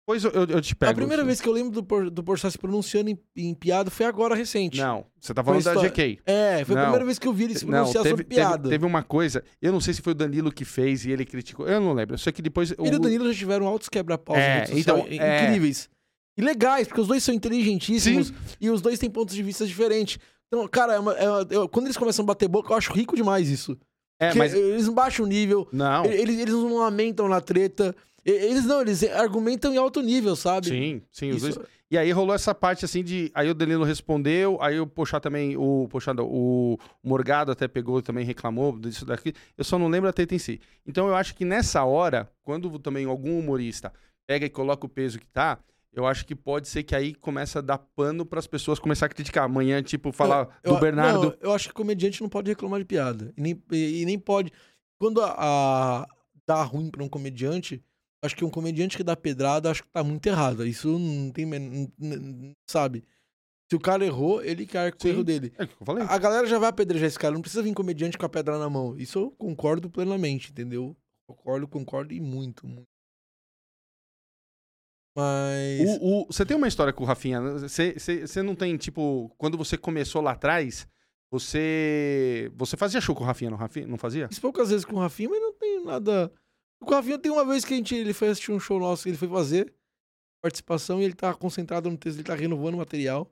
depois eu, eu- eu te pego. a primeira vez que eu lembro do, Por- do Porchat se pronunciando em, em piada foi agora recente. Não, você tá falando da GK. É, foi a Não. primeira vez que eu vi ele se Não, pronunciar teve, sobre teve, piada. teve uma coisa, eu não sei se foi o Danilo que fez e ele criticou, eu não lembro. Só que depois. Ele e o Danilo já tiveram altos quebra-paus É, então, é. incríveis. E legais, porque os dois são inteligentíssimos e os dois têm pontos de vista diferentes. Então, cara, é uma- é uma- eu- quando eles começam a bater boca, eu acho rico demais isso. É, Porque mas. Eles não baixam o nível, Não. eles, eles não lamentam na treta. Eles não, eles argumentam em alto nível, sabe? Sim, sim, os dois. E aí rolou essa parte assim de. Aí o Danilo respondeu, aí o Pochá também, o Pochá, o Morgado até pegou e também reclamou disso daqui. Eu só não lembro a treta em si. Então eu acho que nessa hora, quando também algum humorista pega e coloca o peso que tá, eu acho que pode ser que aí começa a dar pano para as pessoas começar a criticar. Amanhã, tipo, falar Eu- do Bernardo. não, eu acho que comediante não pode reclamar de piada. E nem, e, e nem pode. Quando a, a- dá ruim pra um comediante, acho que um comediante que dá pedrada, acho que tá muito errado. Isso não tem. men- n- n- Sabe? Se o cara errou, ele que arca com o erro dele. É o que eu falei. A galera já vai apedrejar esse cara, não precisa vir comediante com a pedra na mão. Isso eu concordo plenamente, entendeu? Concordo, concordo e muito, muito. Mas. O- o- você tem uma história com o Rafinha? né? Você, você, você não tem, tipo, quando você começou lá atrás, você. Você fazia show com o Rafinha, não, Rafinha, não fazia? Fiz poucas vezes com o Rafinha, mas não tem nada. Com o Rafinha tem uma vez que a gente, ele foi assistir um show nosso que ele foi fazer, participação, e ele tá concentrado no texto, ele tá renovando o material.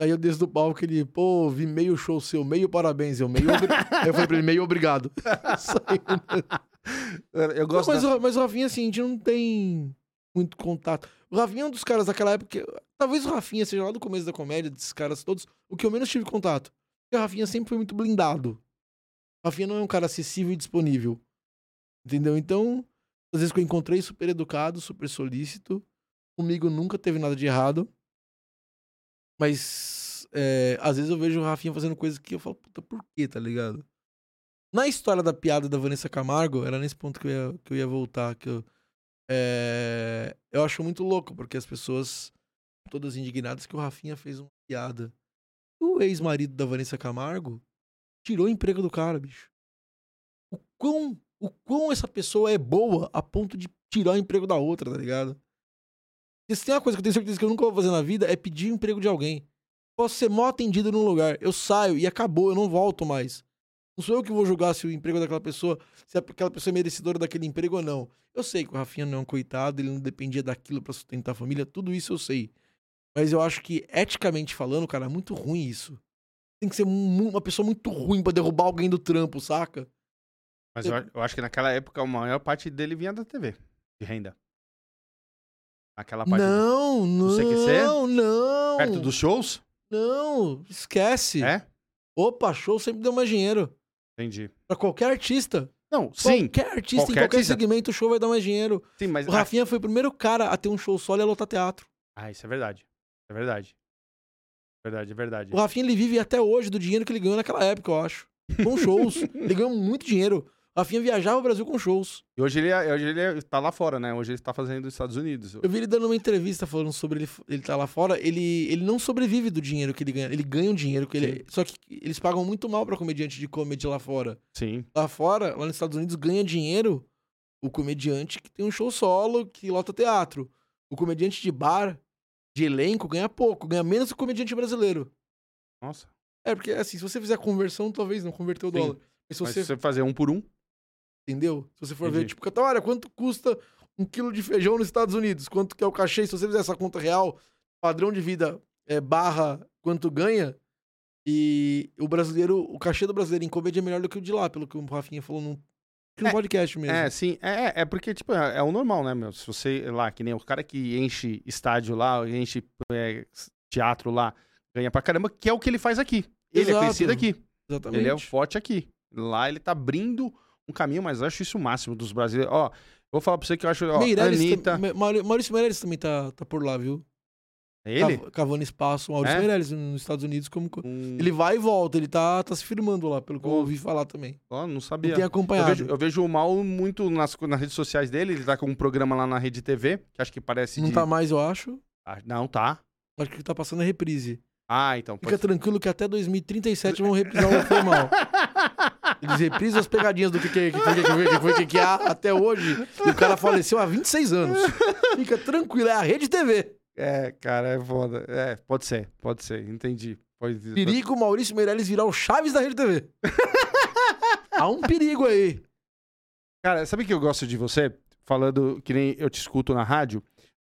Aí eu desço do palco ele, pô, vi meio show seu, meio parabéns, eu meio obri... Eu falei pra ele, meio obrigado. Saiu. Eu, eu Não, gosto mas, da- o, mas o Rafinha, assim, a gente não tem muito contato. O Rafinha é um dos caras daquela época. Talvez o Rafinha seja lá do começo da comédia, desses caras todos, o que eu menos tive contato. Porque o Rafinha sempre foi muito blindado. O Rafinha não é um cara acessível e disponível. Entendeu? Então, às vezes que eu encontrei super educado, super solícito, comigo nunca teve nada de errado. Mas é, às vezes eu vejo o Rafinha fazendo coisas que eu falo, puta, por quê, tá ligado? Na história da piada da Vanessa Camargo, era nesse ponto que eu ia, que eu ia voltar, que eu, é, eu acho muito louco, porque as pessoas todas indignadas que o Rafinha fez uma piada. O ex-marido da Vanessa Camargo tirou o emprego do cara, bicho. O quão, o quão essa pessoa é boa a ponto de tirar o emprego da outra, tá ligado? E se tem uma coisa que eu tenho certeza que eu nunca vou fazer na vida é pedir emprego de alguém. Posso ser mó atendido num lugar, eu saio e acabou, eu não volto mais. Não sou eu que vou julgar se o emprego daquela pessoa, se aquela pessoa é merecedora daquele emprego ou não. Eu sei que o Rafinha não é um coitado, ele não dependia daquilo pra sustentar a família, tudo isso eu sei. Mas eu acho que, eticamente falando, cara, é muito ruim isso. Tem que ser uma pessoa muito ruim pra derrubar alguém do trampo, saca? Mas eu, eu acho que naquela época a maior parte dele vinha da TV, de renda. Aquela parte Não, não, CQC? não. perto dos shows? Não, esquece. É? Opa, show sempre deu mais dinheiro. Entendi. Pra qualquer artista. Não, sim, Qualquer artista, Qualquer em qualquer artista. segmento, o show vai dar mais dinheiro. sim, mas O Rafinha foi o primeiro cara a ter um show solo e a lotar teatro. Ah, isso é verdade. É verdade. Verdade, verdade. O Rafinha, ele vive até hoje do dinheiro que ele ganhou naquela época, eu acho. Com shows. ele ganhou muito dinheiro. O Rafinha viajava o Brasil com shows. E hoje ele, é- hoje ele é- tá lá fora, né? Hoje ele tá fazendo nos Estados Unidos. Eu vi ele dando uma entrevista falando sobre ele, ele tá lá fora. Ele, ele não sobrevive do dinheiro que ele ganha. Ele ganha um dinheiro que ele. Só que eles pagam muito mal pra comediante de comédia lá fora. Sim. Lá fora, lá nos Estados Unidos, ganha dinheiro o comediante que tem um show solo, que lota teatro. O comediante de bar, de elenco, ganha pouco. Ganha menos que o comediante brasileiro. Nossa. É, porque assim, se você fizer conversão, talvez não converter o dólar. Mas se Mas você, se você fazer um por um, entendeu? Se você for ver, Entendi. tipo, "Tá, olha, quanto custa um quilo de feijão nos Estados Unidos? Quanto que é o cachê? Se você fizer essa conta real, padrão de vida é, barra quanto ganha, e o brasileiro, o cachê do brasileiro em comédia é melhor do que o de lá, pelo que o Rafinha falou num, num É, podcast mesmo. É, sim. É, é porque, tipo, é, é o normal, né, meu? Se você, lá, que nem o cara que enche estádio lá, enche é, teatro lá, ganha pra caramba, que é o que ele faz aqui. Ele Exato. é conhecido aqui. Exatamente. Ele é forte aqui. Lá ele tá abrindo um caminho, mas eu acho isso o máximo dos brasileiros. Ó, vou falar pra você que eu acho, ó, Meirelles Anitta... tam- Maurício Meirelles também tá, tá por lá, viu? É ele? Cav- Cavando espaço. Maurício É? Meirelles nos Estados Unidos como... co- Hum, Ele vai e volta, ele tá, tá se firmando lá, pelo que eu ouvi falar também. ó, não Não sabia. tem Eu acompanhado. vejo, eu vejo o Mal muito nas, nas redes sociais dele. Ele tá com um programa lá na Rede TV, que acho que parece Não de... tá mais, eu acho. Ah, não, tá. Acho que tá passando a reprise. Ah, então. Fica ser. tranquilo que até 2037 vão reprisar o Foi Mal. Eles reprisam as pegadinhas do que que, que, que, que, foi, que, que há até hoje. E o cara faleceu há 26 anos. Fica tranquilo, é a Rede TV. É, cara, é foda. É, pode ser, pode ser, entendi. Pode, Perigo Maurício Meirelles virar o Chaves da Rede TV. Há um perigo aí. Cara, sabe o que eu gosto de você? Falando que nem eu te escuto na rádio.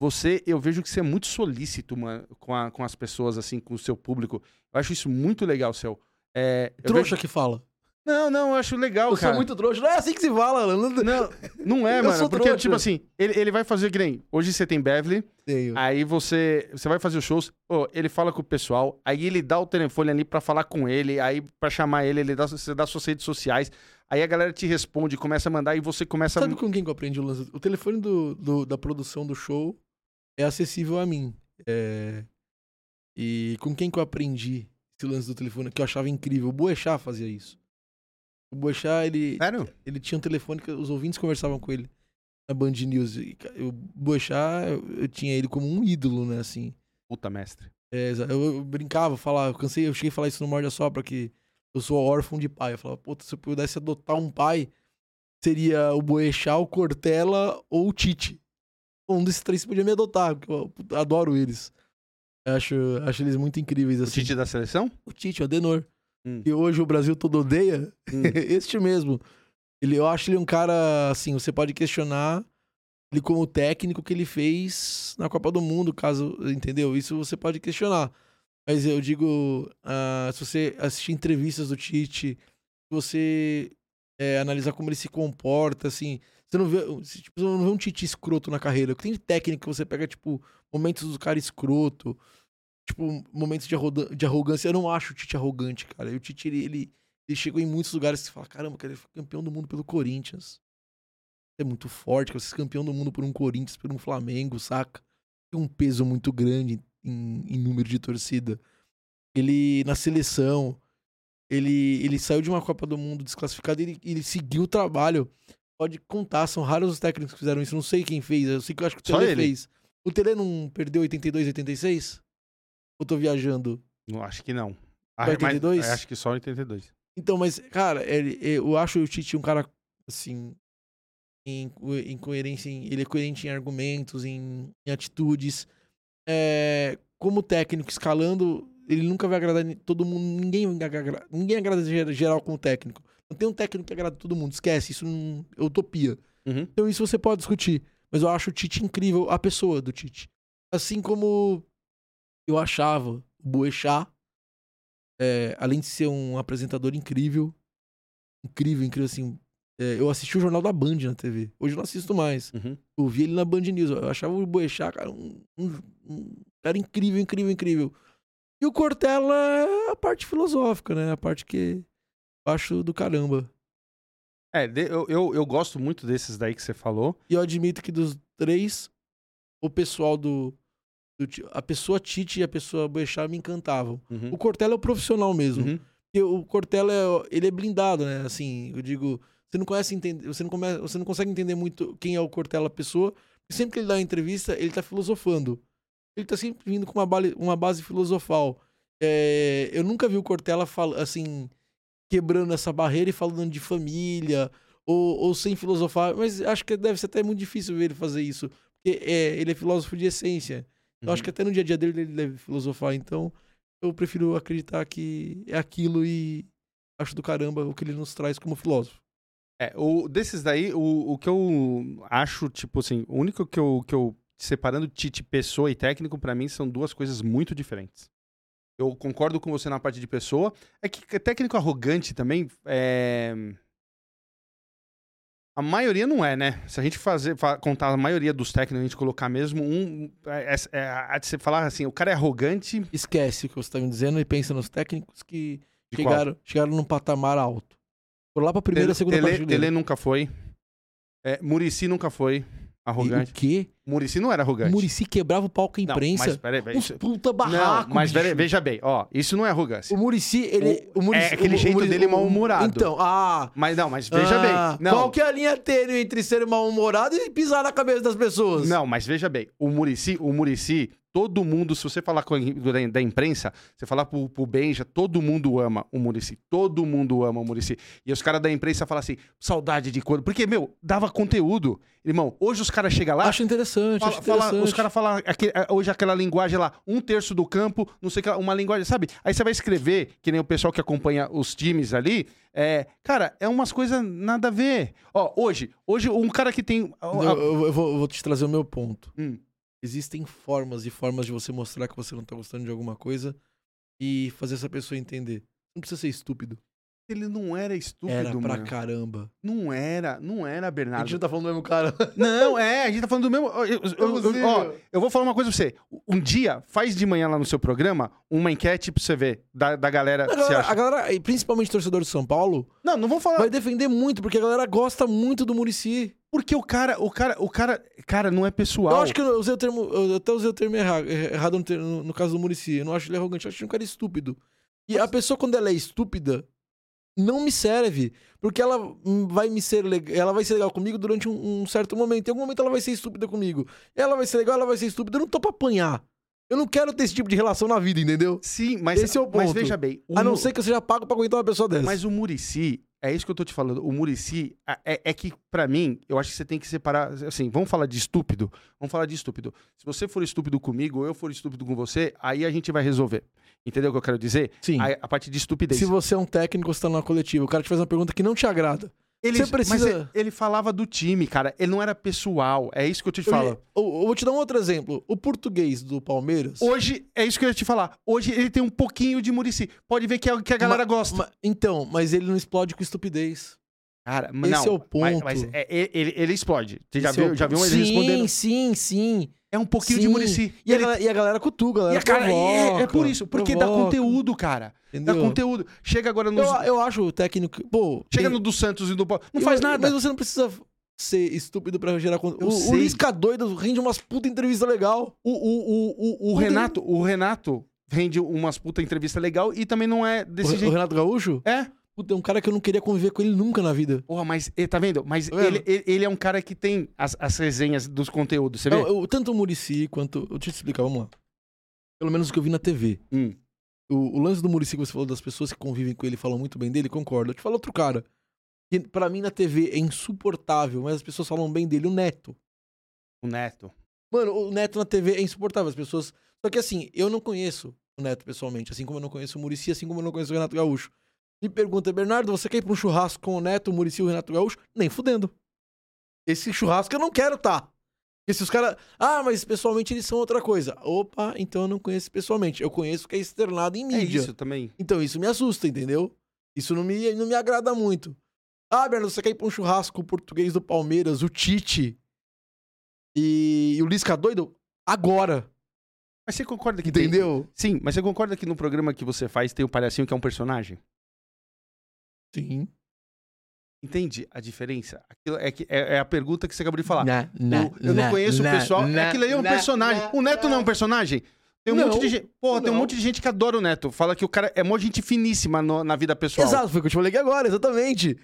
Você, eu vejo que você é muito solícito, mano, com, a- com as pessoas, assim, com o seu público. Eu acho isso muito legal, seu. É, Trouxa vejo- que fala. Não, não, eu acho legal, Eu cara. sou muito trouxa. Não é assim que se fala, Alan. Não Não, é, Eu mano. Porque, trouxa. tipo assim, ele, ele vai fazer que nem. Hoje você tem Beverly, tenho. aí você, você vai fazer os shows, pô, ele fala com o pessoal, aí ele dá o telefone ali pra falar com ele, aí pra chamar ele, ele dá, você dá suas redes sociais, aí a galera te responde, começa a mandar e você começa Sabe a. com quem que eu aprendi o lance? O telefone do, do- da produção do show é acessível a mim. É, E com quem que eu aprendi esse lance do telefone que eu achava incrível? O Boechat fazia isso. O Boechat, ele, Sério? ele tinha um telefone que os ouvintes conversavam com ele na Band News. E, o Boechat, eu, eu tinha ele como um ídolo, né, assim. Puta mestre. É, eu, eu brincava, falava, eu cansei, eu cheguei a falar isso no Morde a Sopra, que eu sou órfão de pai. Eu falava, puta, se eu pudesse adotar um pai, seria o Boechat, o Cortella ou o Tite. Um desses três podia me adotar, porque eu adoro eles. Eu Acho, acho eles muito incríveis, O assim. Tite da seleção? O Tite, o Adenor. Hum. Que hoje o Brasil todo odeia. Hum. este mesmo. Ele, eu acho ele um cara, assim, você pode questionar ele como técnico que ele fez na Copa do Mundo, caso, entendeu? Isso você pode questionar. Mas eu digo, ah, se você assistir entrevistas do Tite, se você é, analisar como ele se comporta, assim, você não vê, tipo, você não vê um Tite escroto na carreira. O que tem de técnico que você pega, tipo, momentos do cara escroto, tipo, momentos de, de arrogância. Eu não acho o Tite arrogante, cara. E o Tite, ele, ele, ele chegou em muitos lugares que você fala, caramba, cara, ele foi campeão do mundo pelo Corinthians. É muito forte, cara. Você ser campeão do mundo por um Corinthians, por um Flamengo, saca? Tem um peso muito grande em, em número de torcida. Ele, na seleção, ele, ele saiu de uma Copa do Mundo desclassificado e ele, ele seguiu o trabalho. Pode contar, são raros os técnicos que fizeram isso. Não sei quem fez, eu sei que eu acho que o Tele ele? fez. O Tele não perdeu 82, 86? Ou tô viajando? Não, acho que não. Ah, Pra mas- 82? é, acho que só 82. Então, mas, cara, ele- eu acho o Tite um cara, assim, em, em coerência, em- ele é coerente em argumentos, em, em atitudes. É, como técnico, escalando, ele nunca vai agradar todo mundo, ninguém, ninguém agrada ger- geral como técnico. Não tem um técnico que agrada todo mundo, esquece, isso não, é utopia. Uhum. Então isso você pode discutir. Mas eu acho o Tite incrível, a pessoa do Tite. Assim como eu achava o Boechat, é, além de ser um apresentador incrível, incrível, incrível, assim. é, eu assisti o Jornal da Band na TV. Hoje eu não assisto mais. Uhum. Eu vi ele na Band News. Eu achava o Boechat, cara, um, um- um cara incrível, incrível, incrível. E o Cortella é a parte filosófica, né? A parte que eu acho do caramba. É, eu, eu, eu gosto muito desses daí que você falou. E eu admito que dos três, o pessoal do, a pessoa Tite e a pessoa Boechat me encantavam. Uhum. O Cortella é o profissional mesmo. Uhum. Porque o Cortella, é- ele é blindado, né? Assim, eu digo, você não conhece entender, você não, você não consegue entender muito quem é o Cortella pessoa, porque sempre que ele dá uma entrevista, ele tá filosofando. Ele tá sempre vindo com uma, base, uma base filosofal. É, eu nunca vi o Cortella fal, assim, quebrando essa barreira e falando de família, ou, ou sem filosofar, mas acho que deve ser até muito difícil ver ele fazer isso, porque é, ele é filósofo de essência. Eu Uhum. acho que até no dia a dia dele ele deve filosofar, então eu prefiro acreditar que é aquilo e acho do caramba o que ele nos traz como filósofo. É, o, desses daí, o, o que eu acho, tipo assim, o único que eu, que eu separando Tite, pessoa e técnico, pra mim são duas coisas muito diferentes. Eu concordo com você na parte de pessoa. É que técnico arrogante também é. A maioria não é, né? Se a gente fazer, fa- contar a maioria dos técnicos, a gente colocar mesmo um. É, é, é, a de você falar assim, o cara é arrogante. Esquece o que você está me dizendo e pensa nos técnicos que De qual? chegaram, chegaram num patamar alto. Por lá pra primeira, Tele, segunda Tele. Tele nunca foi. É, Murici nunca foi E arrogante. O quê? Murici não era O arrogante. Murici quebrava o palco Não, imprensa. mas peraí, peraí, Uns isso- puta barraco, Não, mas peraí, veja bem, ó, isso não é arrogância. O Murici, ele... O, Muricy, é aquele o, jeito Muricy- dele o- mal-humorado. Então, ah... Mas não, mas veja ah, bem. Não, Qual que é a linha tênue entre ser mal-humorado e pisar na cabeça das pessoas? não, mas veja bem. O Murici, o Murici, todo mundo, se você falar com a, da, imprensa, você falar pro, pro Benja, todo mundo ama o Murici. Todo mundo ama o Murici. E os caras da imprensa falam assim, saudade de quando. Porque, meu, dava conteúdo. Irmão, hoje os caras chegam lá. Acho interessante, Fala- acho fala- interessante. os caras falam a- hoje aquela linguagem lá, um terço do campo, não sei o que, uma linguagem, sabe? Aí você vai escrever, que nem o pessoal que acompanha os times ali, é, cara, é umas coisas nada a ver. Ó, hoje, hoje um cara que tem. a- Eu, eu- eu vou, eu vou te trazer o meu ponto. Hum. Existem formas e formas de você mostrar que você não tá gostando de alguma coisa e fazer essa pessoa entender. Não precisa ser estúpido. ele não era estúpido, Era pra mano. caramba. Não era, não era, A Bernardo. gente não tá falando do mesmo cara. Não, é, a gente tá falando do mesmo. eu- eu- eu- eu- ó, eu vou falar uma coisa pra você. Um dia, faz de manhã lá no seu programa uma enquete pra você ver da, da galera. A que você galera, acha. a galera, e principalmente torcedor de São Paulo, Não, não vou falar. vai defender muito, porque a galera gosta muito do Murici. Porque o cara, o cara, o cara, cara, não é pessoal. Eu acho que eu usei o termo, eu até usei o termo erra- errado no, ter- no- caso do Murici. Eu não acho ele arrogante, eu acho ele um cara estúpido. E a pessoa, quando ela é estúpida, não me serve. Porque ela vai me ser legal, ela vai ser legal comigo durante um, um certo momento. Em algum momento ela vai ser estúpida comigo. Ela vai ser legal, ela vai ser estúpida. Eu não tô pra apanhar. Eu não quero ter esse tipo de relação na vida, entendeu? Sim, mas, Esse é o mas ponto. veja bem. o A não ser que eu seja pago pra aguentar uma pessoa dessa. Mas o Murici, é isso que eu tô te falando. O Murici é, é que, pra mim, eu acho que você tem que separar. Assim, vamos falar de estúpido? Vamos falar de estúpido. Se você for estúpido comigo ou eu for estúpido com você, aí a gente vai resolver. Entendeu o que eu quero dizer? Sim. A, a parte de estupidez. Se você é um técnico, você tá numa coletiva, o cara te faz uma pergunta que não te agrada. Ele, você precisa- ele, ele falava do time, cara. Ele não era pessoal. É isso que eu te falo. eu- eu vou te dar um outro exemplo. O português do Palmeiras. Hoje, é isso que eu ia te falar. Hoje ele tem um pouquinho de Murici. Pode ver que a, que a galera gosta. Ma- então, mas ele não explode com estupidez. Cara, mas Esse não, é o ponto. Mas, mas é- ele, ele- explode. Você já é viu, o já viu ponto. ele respondendo? Sim, sim, sim. É um pouquinho Sim. de Murici. E a, Ele- galera, e a galera cutuca, a E galera a cara, é, é provoca, por isso, porque dá provoca, conteúdo, cara. Dá Entendeu? conteúdo. Chega agora nos. Eu, eu acho o técnico. Pô, Chega tem- no do Santos e do. Não eu- faz nada. Mas você não precisa ser estúpido pra gerar conteúdo. O, o Lisca doido rende umas puta entrevista legal. O, o, o, o, o Renato, o Renato rende umas puta entrevista legal e também não é O, desse o jeito. Renato Gaúcho? É? Puta, é um cara que eu não queria conviver com ele nunca na vida. Porra, mas eh, tá vendo? Mas Tá vendo? ele, ele, é um cara que tem as, as resenhas dos conteúdos, você vê? Eu- eu- tanto o Murici quanto. Deixa eu te explicar, vamos lá. Pelo menos o que eu vi na TV. Hum. O, o lance do Murici que você falou das pessoas que convivem com ele e falam muito bem dele, concordo. Eu te falo outro cara. Que pra mim na TV é insuportável, mas as pessoas falam bem dele, o Neto. O Neto. Mano, o Neto na TV é insuportável. As pessoas. Só que assim, eu não conheço o Neto pessoalmente, assim como eu não conheço o Murici, assim como eu não conheço o Renato Gaúcho. Me pergunta, Bernardo, você quer ir pra um churrasco com o Neto, o Murici e o Renato Gaúcho? Nem fudendo. Esse churrasco eu não quero tá. Porque se os caras. Ah, mas pessoalmente eles são outra coisa. Opa, então eu não conheço pessoalmente. Eu conheço o que é externado em É mídia. isso também. Então isso me assusta, entendeu? Isso não me, não me agrada muito. Ah, Bernardo, você quer ir pra um churrasco com o português do Palmeiras, o Tite e, e o Lisca doido? Agora. Mas você concorda que tem- Entendeu? Sim, mas você concorda que no programa que você faz tem o palhacinho que é um personagem? Sim. Entende a diferença? Aquilo é, que, é, é a pergunta que você acabou de falar. Na, na, O- eu não na, conheço na, o pessoal. na, Aquilo aí é um na, personagem. na, o Neto não é um personagem? Tem um Não, monte de gente. Porra, tem um não. monte de gente que adora o Neto. Fala que o cara é uma gente finíssima no- na vida pessoal. Exato, foi o que eu te falei aqui agora, exatamente.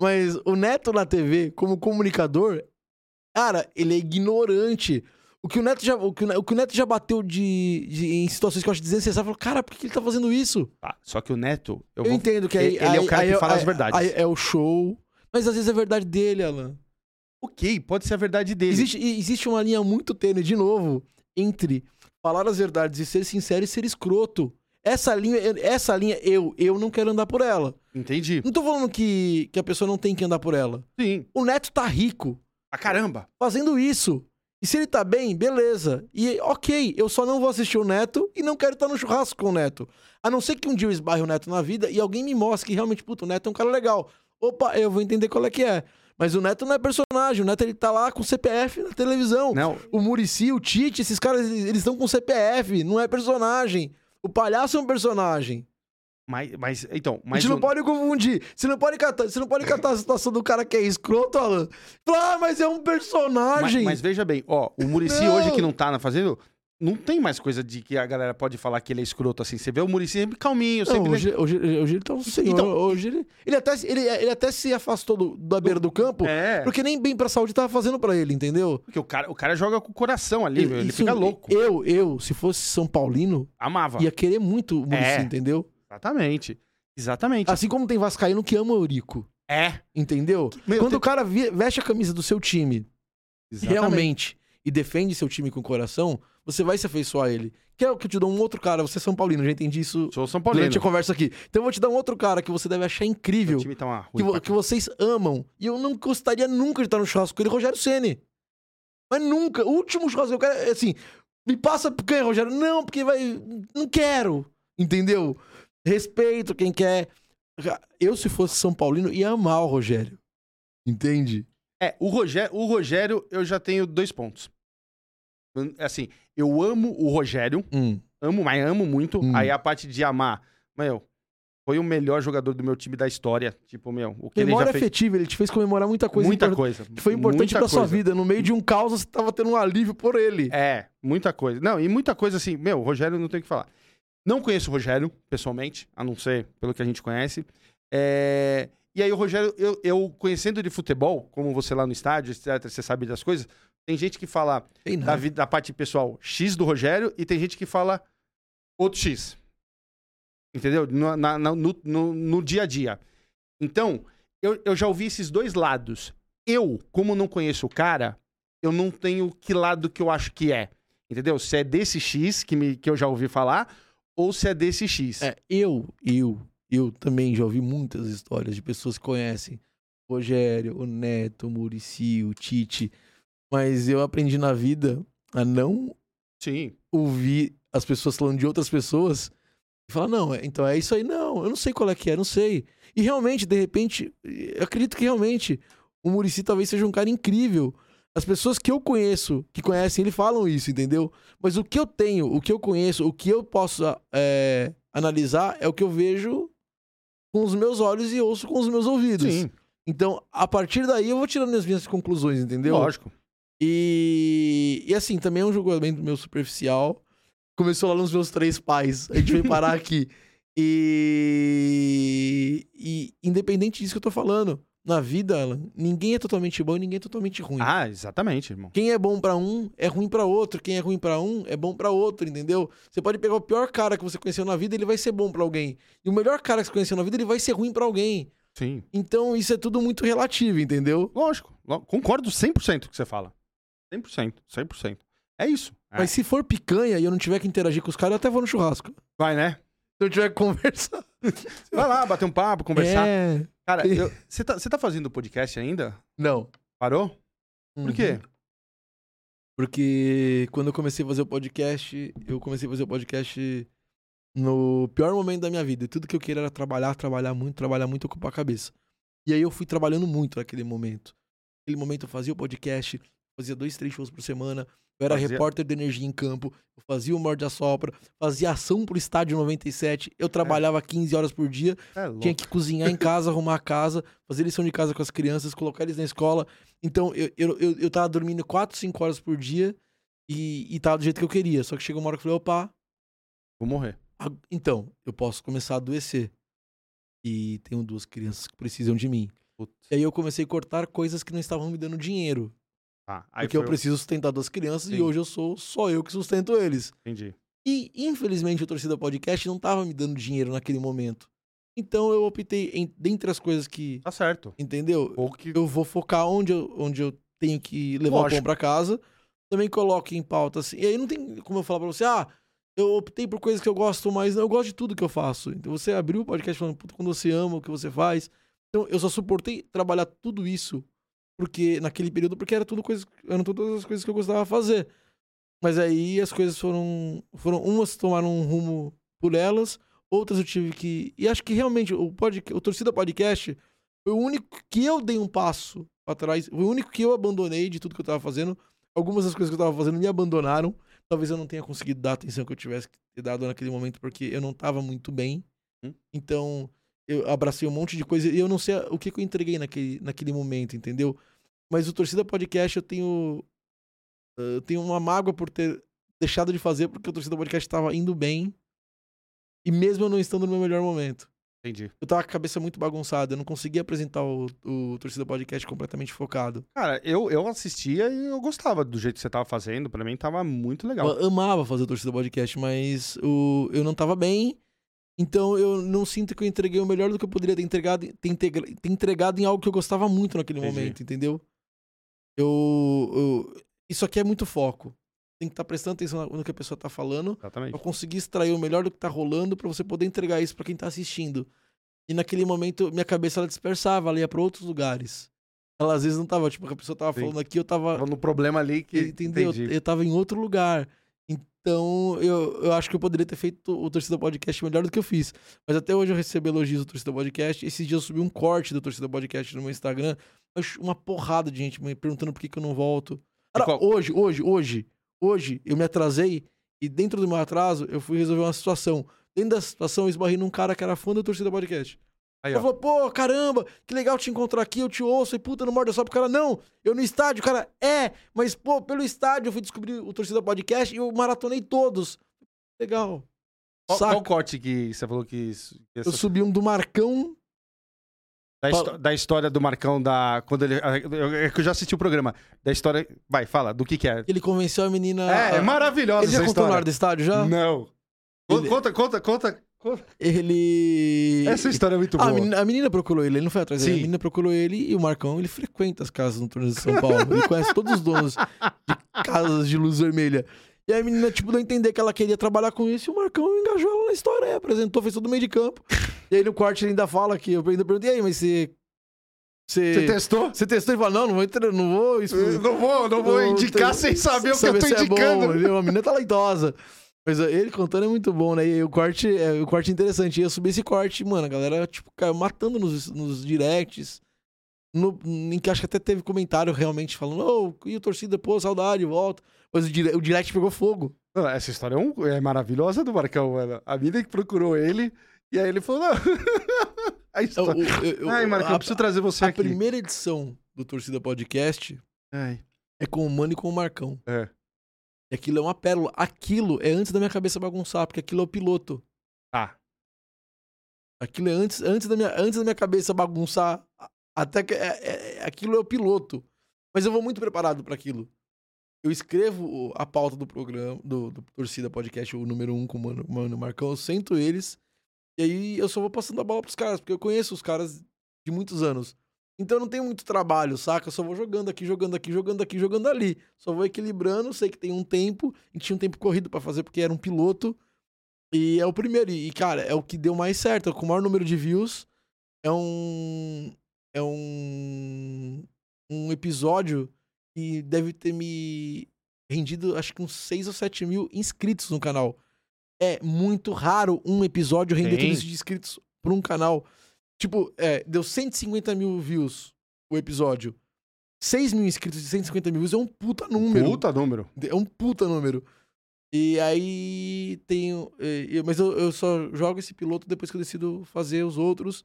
Mas o Neto na TV, como comunicador, cara, ele é ignorante. O que o Neto já, o que o o que o Neto já bateu de, de- em situações que eu acho desnecessário, falou, cara, por que ele tá fazendo isso? Tá, só que o Neto. Eu Eu, vou... entendo que aí, ele é o aí- cara aí- que fala as verdades. é o show. Mas às vezes é verdade dele, Alan. Ok, pode ser a verdade dele. Existe, existe uma linha muito tênue, de novo, entre falar as verdades e ser sincero e ser escroto. Essa linha, essa linha, eu, eu não quero andar por ela. Entendi. Não tô falando que, que a pessoa não tem que andar por ela. Sim. O Neto tá rico Ah, caramba. fazendo isso. E se ele tá bem, beleza. E ok, eu só não vou assistir o Neto e não quero estar no churrasco com o Neto. A não ser que um dia eu esbarre o Neto na vida e alguém me mostre que realmente, puto, o Neto é um cara legal. Opa, eu vou entender qual é que é. Mas o Neto não é personagem, o Neto ele tá lá com CPF na televisão. Não, O Murici, o Tite, esses caras, eles estão com CPF, não é personagem. O palhaço é um personagem. Mas, mas então, a mas gente não o- pode confundir. Você não pode catar, você não pode catar a situação do cara que é escroto, Alan. Falar, ah, mas é um mas, personagem. mas veja bem, ó, o Murici Não. hoje que não tá na fazenda, não tem mais coisa de que a galera pode falar que ele é escroto assim. Você vê o Murici sempre calminho, Não, sempre. hoje, hoje, hoje ele tá um senhor. Então- hoje ele, ele, até, ele, ele até se afastou do- da beira do campo, É, porque nem bem pra saúde tava fazendo pra ele, entendeu? porque o cara, o cara joga com o coração ali, ele Isso- fica louco. Eu, eu, se fosse São Paulino, Amava. ia querer muito o Murici, É. entendeu? Exatamente. Exatamente. Assim como tem Vascaíno que ama o Eurico, É. entendeu? Meu, Quando tem- o cara veste a camisa do seu time, Exatamente. realmente, e defende seu time com o coração, você vai se afeiçoar a ele. Que é que eu te dou um outro cara, você é São Paulino, já entendi isso Sou São Paulino. durante a conversa aqui. Então eu vou te dar um outro cara que você deve achar incrível. O time tá uma ruim que, vo- que vocês amam. E eu não gostaria nunca de estar no churrasco com ele, Rogério Ceni. Mas nunca. O último churrasco que eu quero é assim. Me passa por quem, Rogério? Não, porque vai. Não quero. Entendeu? Respeito quem quer. Eu, se fosse São Paulino, ia amar o Rogério. Entende? É, o Rogério, o Rogério, eu já tenho dois pontos. Assim, eu amo o Rogério, Hum. amo, mas amo muito. Hum. Aí a parte de amar, meu, foi o melhor jogador do meu time da história. Tipo, meu, o que Memória ele já fez. afetiva, ele te fez comemorar muita coisa muita impor- coisa. que foi importante pra sua coisa. vida. No meio de um caos, você tava tendo um alívio por ele. É, muita coisa. Não, e muita coisa assim, meu, o Rogério não tem o que falar. Não conheço o Rogério, pessoalmente, a não ser pelo que a gente conhece. É, E aí o Rogério, eu, eu conhecendo de futebol, como você lá no estádio, etc., você sabe das coisas, tem gente que fala Tem da, nada. vida, da parte pessoal X do Rogério e tem gente que fala outro X. Entendeu? No, na- no, no- no dia a dia. Então, eu, eu já ouvi esses dois lados. Eu, como não conheço o cara, eu não tenho que lado que eu acho que é. Entendeu? Se é desse X que, me, que eu já ouvi falar, ou se é desse X. É, eu, eu, eu também já ouvi muitas histórias de pessoas que conhecem o Rogério, o Neto, o Murici, o Tite, mas eu aprendi na vida a não Sim. ouvir as pessoas falando de outras pessoas e falar, não, é- então é isso aí, não, eu não sei qual é que é, não sei. E realmente, de repente, eu acredito que realmente o Murici talvez seja um cara incrível. As pessoas que eu conheço, que conhecem ele, falam isso, entendeu? Mas o que eu tenho, o que eu conheço, o que eu posso é, analisar é o que eu vejo com os meus olhos e ouço com os meus ouvidos. Sim. Então, a partir daí, eu vou tirando as minhas conclusões, entendeu? Lógico. E, e assim, também é um julgamento meu superficial. Começou lá nos meus três pais. A gente veio parar aqui. E, e independente disso que eu tô falando, na vida, Alan, ninguém é totalmente bom e ninguém é totalmente ruim. Ah, exatamente, irmão. Quem é bom pra um é ruim pra outro. Quem é ruim pra um é bom pra outro, entendeu? Você pode pegar o pior cara que você conheceu na vida, ele vai ser bom pra alguém. E o melhor cara que você conheceu na vida, ele vai ser ruim pra alguém. Sim. Então isso é tudo muito relativo, entendeu? Lógico. Concordo 100% com o que você fala. 100%. 100%. É isso. É. Mas se for picanha e eu não tiver que interagir com os caras, eu até vou no churrasco. Vai, né? Se eu tiver que conversar. Vai lá, bater um papo, conversar. É. Cara, você tá, tá fazendo podcast ainda? Não. Parou? Por quê? Uhum. Porque quando eu comecei a fazer o podcast, eu comecei a fazer o podcast no pior momento da minha vida. E tudo que eu queria era trabalhar, trabalhar muito, trabalhar muito, ocupar a cabeça. E aí eu fui trabalhando muito naquele momento. Naquele momento eu fazia o podcast, fazia dois, três shows por semana. Eu era Fazia- repórter de energia em campo, eu fazia o Morde a Sopra, fazia ação pro Estádio 97, eu trabalhava 15 horas por dia, É tinha que cozinhar em casa, arrumar a casa, fazer lição de casa com as crianças, colocar eles na escola. Então, eu, eu, eu, eu tava dormindo 4, 5 horas por dia e, e tava do jeito que eu queria. Só que chegou uma hora que eu falei, opa, Vou morrer. então, eu posso começar a adoecer. E tenho duas crianças que precisam de mim. Putz. E aí eu comecei a cortar coisas que não estavam me dando dinheiro. Aí porque eu o- preciso sustentar duas crianças Sim. e hoje eu sou só eu que sustento eles. Entendi. E, infelizmente, o Torcida Podcast não tava me dando dinheiro naquele momento. Então eu optei, em, dentre as coisas que. Tá certo. Entendeu? Que... Eu vou focar onde eu, onde eu tenho que levar o Lógico. pão pra casa. Também coloco em pauta assim. E aí não tem como eu falar pra você, ah, eu optei por coisas que eu gosto mais. Não, eu gosto de tudo que eu faço. Então você abriu o podcast falando, puta, quando você ama o que você faz. Então eu só suportei trabalhar tudo isso porque naquele período, porque era tudo coisa, eram todas as coisas que eu gostava de fazer. Mas aí as coisas foram. foram umas tomaram um rumo por elas, outras eu tive que. E acho que realmente o, pod, o Torcida Podcast foi o único que eu dei um passo pra trás, foi o único que eu abandonei de tudo que eu tava fazendo. Algumas das coisas que eu tava fazendo me abandonaram. Talvez eu não tenha conseguido dar a atenção que eu tivesse que ter dado naquele momento, porque eu não tava muito bem. Hum. Então, eu abracei um monte de coisa e eu não sei o que, que eu entreguei naquele, naquele momento, entendeu? Mas o Torcida Podcast eu tenho. Eu tenho uma mágoa por ter deixado de fazer, porque o Torcida Podcast tava indo bem. E mesmo eu não estando no meu melhor momento. Entendi. Eu tava com a cabeça muito bagunçada, eu não conseguia apresentar o, o Torcida Podcast completamente focado. Cara, eu, eu assistia e eu gostava do jeito que você tava fazendo. Pra mim tava muito legal. Eu amava fazer o Torcida Podcast, mas o, eu não tava bem. Então eu não sinto que eu entreguei o melhor do que eu poderia ter entregado, ter, integra- ter entregado em algo que eu gostava muito naquele Entendi. momento, entendeu? Eu, eu- Isso aqui é muito foco. Tem que estar prestando atenção no que a pessoa tá falando Exatamente. pra conseguir extrair o melhor do que tá rolando pra você poder entregar isso pra quem tá assistindo. E naquele momento, minha cabeça ela dispersava, ela ia pra outros lugares. Ela às vezes não tava, tipo, a pessoa tava Sim. falando aqui, eu tava Tava no problema ali que. Entendeu? Entendi. Eu tava em outro lugar. Então, eu, eu acho que eu poderia ter feito o Torcida Podcast melhor do que eu fiz. Mas até hoje eu recebo elogios do Torcida Podcast. Esses dias eu subi um corte do Torcida Podcast no meu Instagram. Uma porrada de gente me perguntando por que, que eu não volto. Cara, qual- hoje, hoje, hoje, hoje, eu me atrasei e dentro do meu atraso eu fui resolver uma situação. Dentro da situação, eu esbarrei num cara que era fã do Torcida Podcast. Aí, Eu ó. falei, pô, caramba, que legal te encontrar aqui, eu te ouço, e puta, não morde só pro cara. Não, eu no estádio, o cara, é, mas pô, pelo estádio eu fui descobrir o Torcida Podcast e eu maratonei todos. Legal. Qual, qual corte que você falou que. isso- que essa- Eu subi um do Marcão. da, da história do Marcão da. Quando ele. eu- É que eu já assisti o programa. Da história. Vai, fala, do que que é. Ele convenceu a menina. É, é a- maravilhosa Ele já essa contou na história. hora do estádio já? Não. Ele- conta, conta, conta. Ele. Essa história é muito boa. a, menina, a menina procurou ele, ele não foi atrás dele. A menina procurou ele e o Marcão, ele frequenta as casas noturnas de São Paulo. ele conhece todos os donos de casas de luz vermelha. E aí a menina, tipo, deu a entender que ela queria trabalhar com isso e o Marcão engajou ela na história, apresentou, fez todo o meio de campo. E aí no corte ele ainda fala que eu ainda perguntei, e aí, mas você. Você Você, testou? você testou e fala, não, não vou, entrar- não vou expor- Não vou, não vou indicar sem saber o que eu tô se é bom, indicando. a menina é talentosa. Mas ó, ele contando é muito bom, né? E o corte é, o corte é interessante. E eu subi esse corte, mano, a galera, tipo, caiu matando nos, nos directs. No, em que acho que até teve comentário realmente falando, ô, e o torcida, pô, saudade, volta. Mas o, dire- o direct pegou fogo. Não, Essa história é, um- é maravilhosa do Marcão, mano. A mina que procurou ele, e aí ele falou, não. a Eu- história... eu- eu- Ai, Marcão, a, eu preciso trazer você a aqui. primeira edição do Torcida Podcast Ai, é com o Mano e com o Marcão. é. E aquilo é uma pérola. Aquilo é antes da minha cabeça bagunçar, porque aquilo é o piloto. Tá. Aquilo é antes, antes, da, minha, antes da minha cabeça bagunçar. Até que. é- é- é- aquilo é o piloto. Mas eu vou muito preparado pra aquilo. Eu escrevo a pauta do programa, do, do Torcida Podcast, o número um com o Mano, Mano Marcão. Eu sento eles. E aí eu só vou passando a bola pros caras, porque eu conheço os caras de muitos anos. Então eu não tenho muito trabalho, saca? Eu só vou jogando aqui, jogando aqui, jogando aqui, jogando ali. Só vou equilibrando. Sei que tem um tempo. Gente tinha um tempo corrido pra fazer, porque era um piloto. E é o primeiro. E, cara, é o que deu mais certo. Com o maior número de views. É um. É um. Um episódio que deve ter me rendido, acho que uns 6 ou 7 mil inscritos no canal. É muito raro um episódio render Sim. tudo isso de inscritos pra um canal. Tipo, é, deu 150 mil views o episódio. 6 mil inscritos de 150 mil views é um puta número. Puta número. É um puta número. E aí tenho. Mas eu, eu só jogo esse piloto depois que eu decido fazer os outros.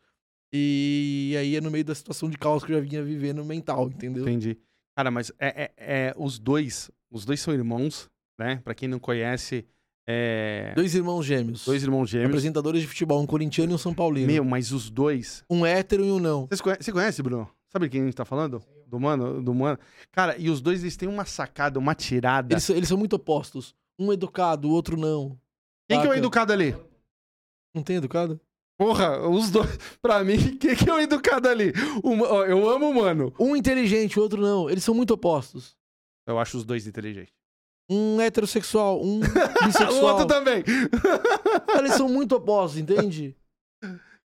E aí é no meio da situação de caos que eu já vinha vivendo mental, entendeu? Entendi. Cara, mas é, é- é- os dois, os dois são irmãos, né? Pra quem não conhece, é, Dois irmãos gêmeos. dois irmãos gêmeos. apresentadores de futebol, um corintiano e um São Paulino. Meu, mas os dois. Um hétero e um não. Você conhece, Bruno? Sabe quem a gente tá falando? Do mano, do mano. Cara, e os dois eles têm uma sacada, uma tirada. Eles, são- eles são muito opostos. Um educado, o outro não. Quem que é o saca? educado ali? Não tem educado? Porra, os dois. Pra mim, quem que é o educado ali? Ó, eu amo o mano. Um inteligente, o outro não. Eles são muito opostos. Eu acho os dois inteligentes. Um heterossexual, um o bissexual. outro também. Eles são muito opostos, entende?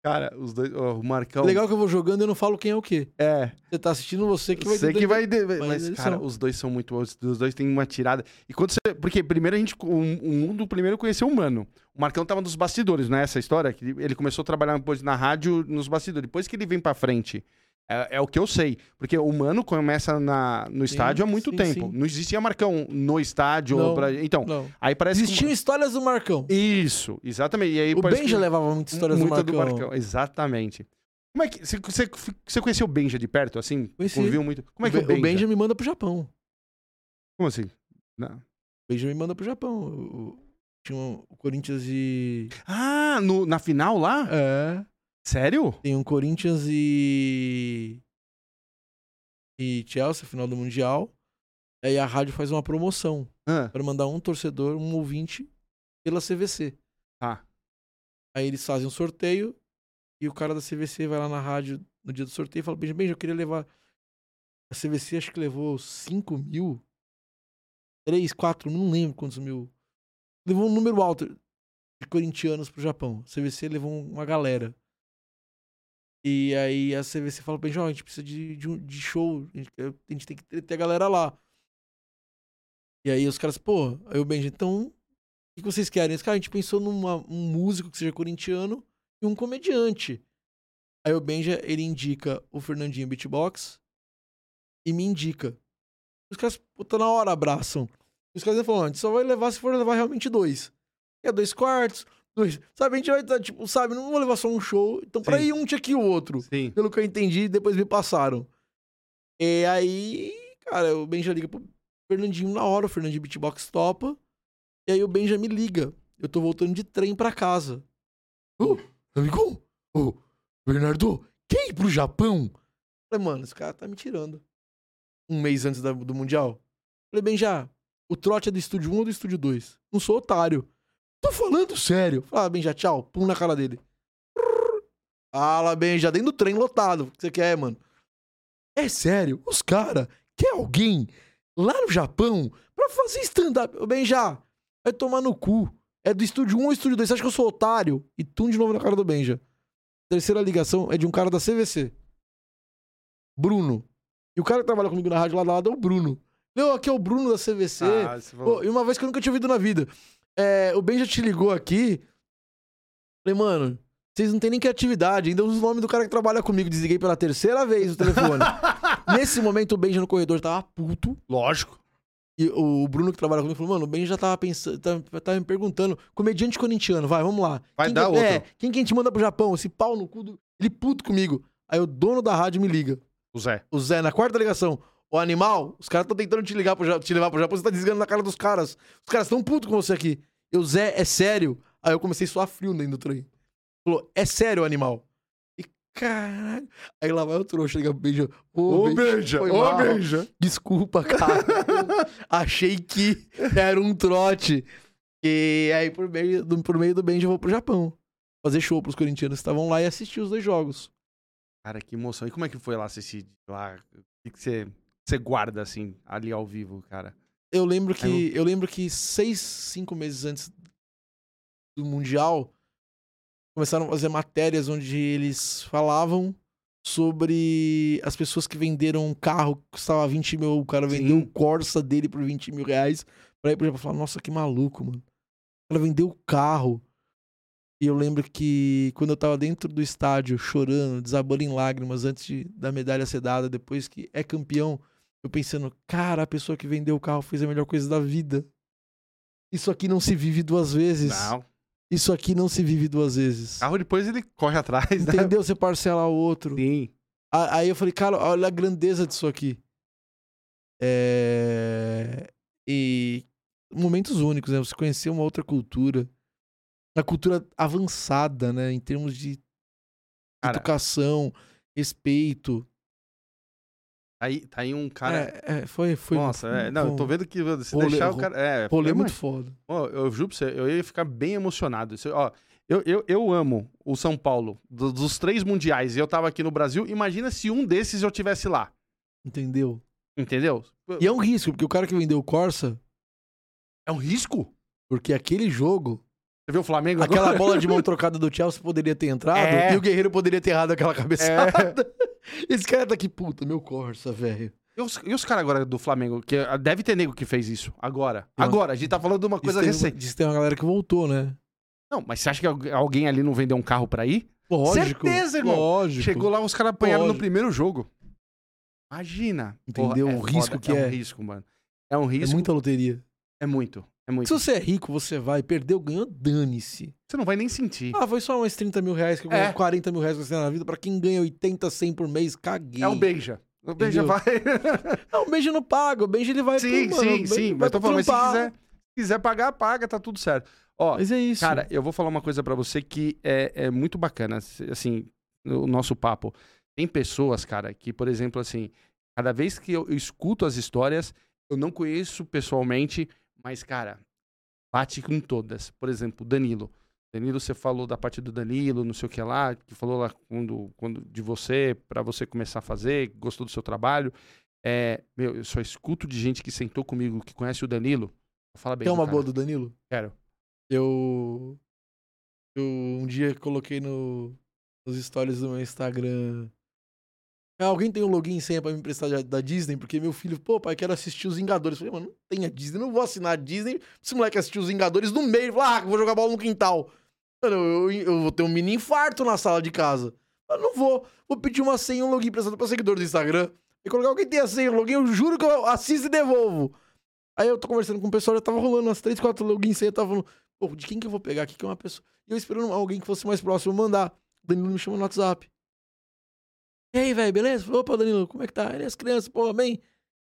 Cara, os dois. ó, o Marcão. Legal que eu vou jogando e eu não falo quem é o quê. É. Você tá assistindo você que vai Você que vai. de- Mas Mas, cara, são. os dois são muito bons. Os dois têm uma tirada. E quando você. Porque primeiro a gente. O, o mundo primeiro conheceu o Mano. O Marcão tava nos bastidores, não é essa história? Que ele começou a trabalhar depois na rádio nos bastidores. Depois que ele vem pra frente. É, é o que eu sei. Porque o Mano começa na, no Sim, estádio há muito sim, tempo. sim. Não existia Marcão no estádio. Não, pra- Então, Não. aí parece que- Existiam histórias do Marcão. Isso, exatamente. E aí O Benja que- levava muitas histórias Muita do Marcão. Exatamente. Como é que. Você, conheceu o Benja de perto, assim? Conheci. Muito? Como é que é o o Benja? Benja me manda pro Japão. Como assim? Não. O Benja me manda pro Japão. Tinha o Corinthians e. Ah, no- na final lá? É. Sério? Tem um Corinthians e. E Chelsea, final do Mundial. Aí a rádio faz uma promoção Ah, para mandar um torcedor, um ouvinte, pela CVC. tá. Aí eles fazem um sorteio e o cara da CVC vai lá na rádio no dia do sorteio e fala: Benja, Benja, eu queria levar. A CVC acho que levou 5 mil, 3, 4, não lembro quantos mil. Levou um número alto de corintianos pro Japão. A CVC levou uma galera. E aí a CVC fala: Benja, ó, a gente precisa de, de, de show, a gente, a gente tem que ter, a galera lá. E aí os caras, pô, aí o Benja, então o que vocês querem? Esse cara, a gente pensou num um músico que seja corintiano e um comediante. Aí o Benja, ele indica o Fernandinho Beatbox e me indica. Os caras, puta, na hora abraçam. Os caras falam, a gente só vai levar se for levar realmente dois. É dois quartos, dois. Sabe, a gente vai estar, tipo, sabe, não vou levar só um show. Então, pra Sim. ir um tinha que ir o outro. Sim. Pelo que eu entendi, depois me passaram. E aí, cara, o Benja liga pro Fernandinho na hora, o Fernandinho Beatbox topa. E aí o Benja me liga. Eu tô voltando de trem pra casa. Ô, amigo, ô, Bernardo, quer ir pro Japão? Falei, mano, esse cara tá me tirando. Um mês antes da- do Mundial. Falei, Benja, o trote é do estúdio 1 ou do estúdio 2? Não sou otário. Tô falando sério. Falei, ah, Benja, tchau. Pum na cara dele. Fala, Benja, dentro do trem lotado. O que você quer, mano? É sério, os cara quer alguém lá no Japão pra fazer stand-up. Ô, Benja, vai tomar no cu. É do estúdio 1 ou estúdio 2? Você acha que eu sou otário? E tum de novo na cara do Benja. Terceira ligação é de um cara da CVC. Bruno. E o cara que trabalha comigo na rádio lá do lado é o Bruno. Meu, aqui é o Bruno da CVC. Ah, Pô, e uma vez que eu nunca tinha ouvido na vida. É, o Ben já te ligou aqui. Falei, mano, vocês não têm nem criatividade. Ainda uso o nome do cara que trabalha comigo. Desliguei pela terceira vez o telefone. Nesse momento, o Ben já no corredor tava puto. Lógico. E o Bruno que trabalha comigo falou, mano, o Ben já tava pensando, tava, tava me perguntando, comediante corintiano, vai, vamos lá. Vai Quem dar que, É, outro. quem que a gente manda pro Japão? Esse pau no cu do... Ele puto comigo. Aí o dono da rádio me liga. O Zé. O Zé, na quarta ligação. O animal, os caras estão tentando te ligar pro, te levar pro Japão, você tá desligando na cara dos caras. Os caras estão putos com você aqui. Eu, Zé, é sério? Aí eu comecei a suar frio dentro do trem. Falou, é sério, animal? E caralho. Aí lá vai o trouxa, liga pro Benja. Ô, Benja, Beija. Ô, mal. Beija. Desculpa, cara. Achei que era um trote. E aí, por meio do, por meio do Benja, eu vou pro Japão. Fazer show pros corintianos que estavam lá e assistir os dois jogos. Cara, que emoção. E como é que foi lá assistir lá? O que que você, você guarda, assim, ali ao vivo, cara? Eu lembro que Aí eu lembro que seis, cinco meses antes do mundial começaram a fazer matérias onde eles falavam sobre as pessoas que venderam um carro que custava 20 mil, o cara vendeu o Corsa dele por 20 mil reais pra ir Japão falar, nossa, que maluco, mano. Ela vendeu o carro. E eu lembro que quando eu tava dentro do estádio chorando, desabando em lágrimas antes de, da medalha ser dada, depois que é campeão, Eu pensando, cara, a pessoa que vendeu o carro fez a melhor coisa da vida. Isso aqui não se vive duas vezes. Não. Isso aqui não se vive duas vezes. Carro depois ele corre atrás, né? Entendeu? Você parcela o outro. Sim. Aí eu falei, cara, olha a grandeza disso aqui. É... E momentos únicos, né? Você conhecer uma outra cultura. Uma cultura avançada, né? Em termos de Cara. educação, respeito. Tá aí, tá aí um cara. É, é, foi, foi. Nossa, é, não, eu tô vendo que se rolê- deixar o cara. É, rolê eu muito foda. Ó, eu juro pra você, eu ia ficar bem emocionado. Ó, eu, eu, eu amo o São Paulo, do- dos três mundiais, e eu tava aqui no Brasil. Imagina se um desses eu tivesse lá. Entendeu? Entendeu? E é um risco, porque o cara que vendeu o Corsa, É um risco. porque aquele jogo, Você viu o Flamengo aquela agora? bola de mão trocada do Chelsea poderia ter entrado É. e o Guerreiro poderia ter errado aquela cabeçada. Esse cara tá aqui, puta, meu Corsa, velho. E os, e os caras agora do Flamengo? Que ah, deve ter nego que fez isso. Agora. Uma- Agora, a gente tá falando de uma coisa tem- recente. Diz que tem uma galera que voltou, né? Não, mas você acha que algu- alguém ali não vendeu um carro pra ir? Lógico. Certeza, irmão. Lógico. Chegou lá, os caras apanharam no Lógico. primeiro jogo. Imagina. Entendeu? Porra, O risco foda. que é. é. um risco, mano. É um É risco. muita loteria. É muito. É muito. Se você é rico, você vai, perdeu, ganhou, dane-se. Você não vai nem sentir. Ah, foi só uns 30 mil reais que eu É. ganhei 40 mil reais que você tem na vida. Pra quem ganha 80, 100 por mês, caguei. É o Beija. O Beija vai. Não, o beijo não paga. O beijo ele vai sim, pro, mano, sim, sim. Mas tô falando, mas se quiser, se quiser pagar, paga, tá tudo certo. Ó, Mas é isso. cara, eu vou falar uma coisa pra você que é, é muito bacana, assim, o nosso papo. Tem pessoas, cara, que, por exemplo, assim, cada vez que eu, eu escuto as histórias, eu não conheço pessoalmente, mas, cara, bate com todas. Por exemplo, Danilo. Danilo, você falou da parte do Danilo, não sei o que lá, que falou lá quando, quando de você, pra você começar a fazer, gostou do seu trabalho. É, meu, eu só escuto de gente que sentou comigo, que conhece o Danilo. Fala bem. Quer do uma cara. boa do Danilo? Quero. Eu. Eu um dia coloquei no, nos stories do meu Instagram. Ah, alguém tem um login e senha pra me emprestar da- Disney? Porque meu filho, pô, pai, quero assistir os Vingadores. Eu falei, mano, não tem a Disney, não vou assinar a Disney. Esse moleque assistir os Vingadores no meio. Falou, ah, vou jogar bola no quintal. Mano, eu, eu vou ter um mini infarto na sala de casa. Eu não vou. Vou pedir uma senha um login emprestado pra seguidor do Instagram. E colocar alguém tem a senha, o login, eu juro que eu assisto e devolvo. Aí eu tô conversando com o pessoal, já tava rolando umas 3, 4 logins senha, tava falando, pô, de quem que eu vou pegar aqui? Que é uma pessoa. E eu esperando alguém que fosse mais próximo mandar. O Danilo me chama no WhatsApp. E aí, velho, beleza? Falei, Opa, Danilo, como é que tá? Ele, as crianças, pô, bem?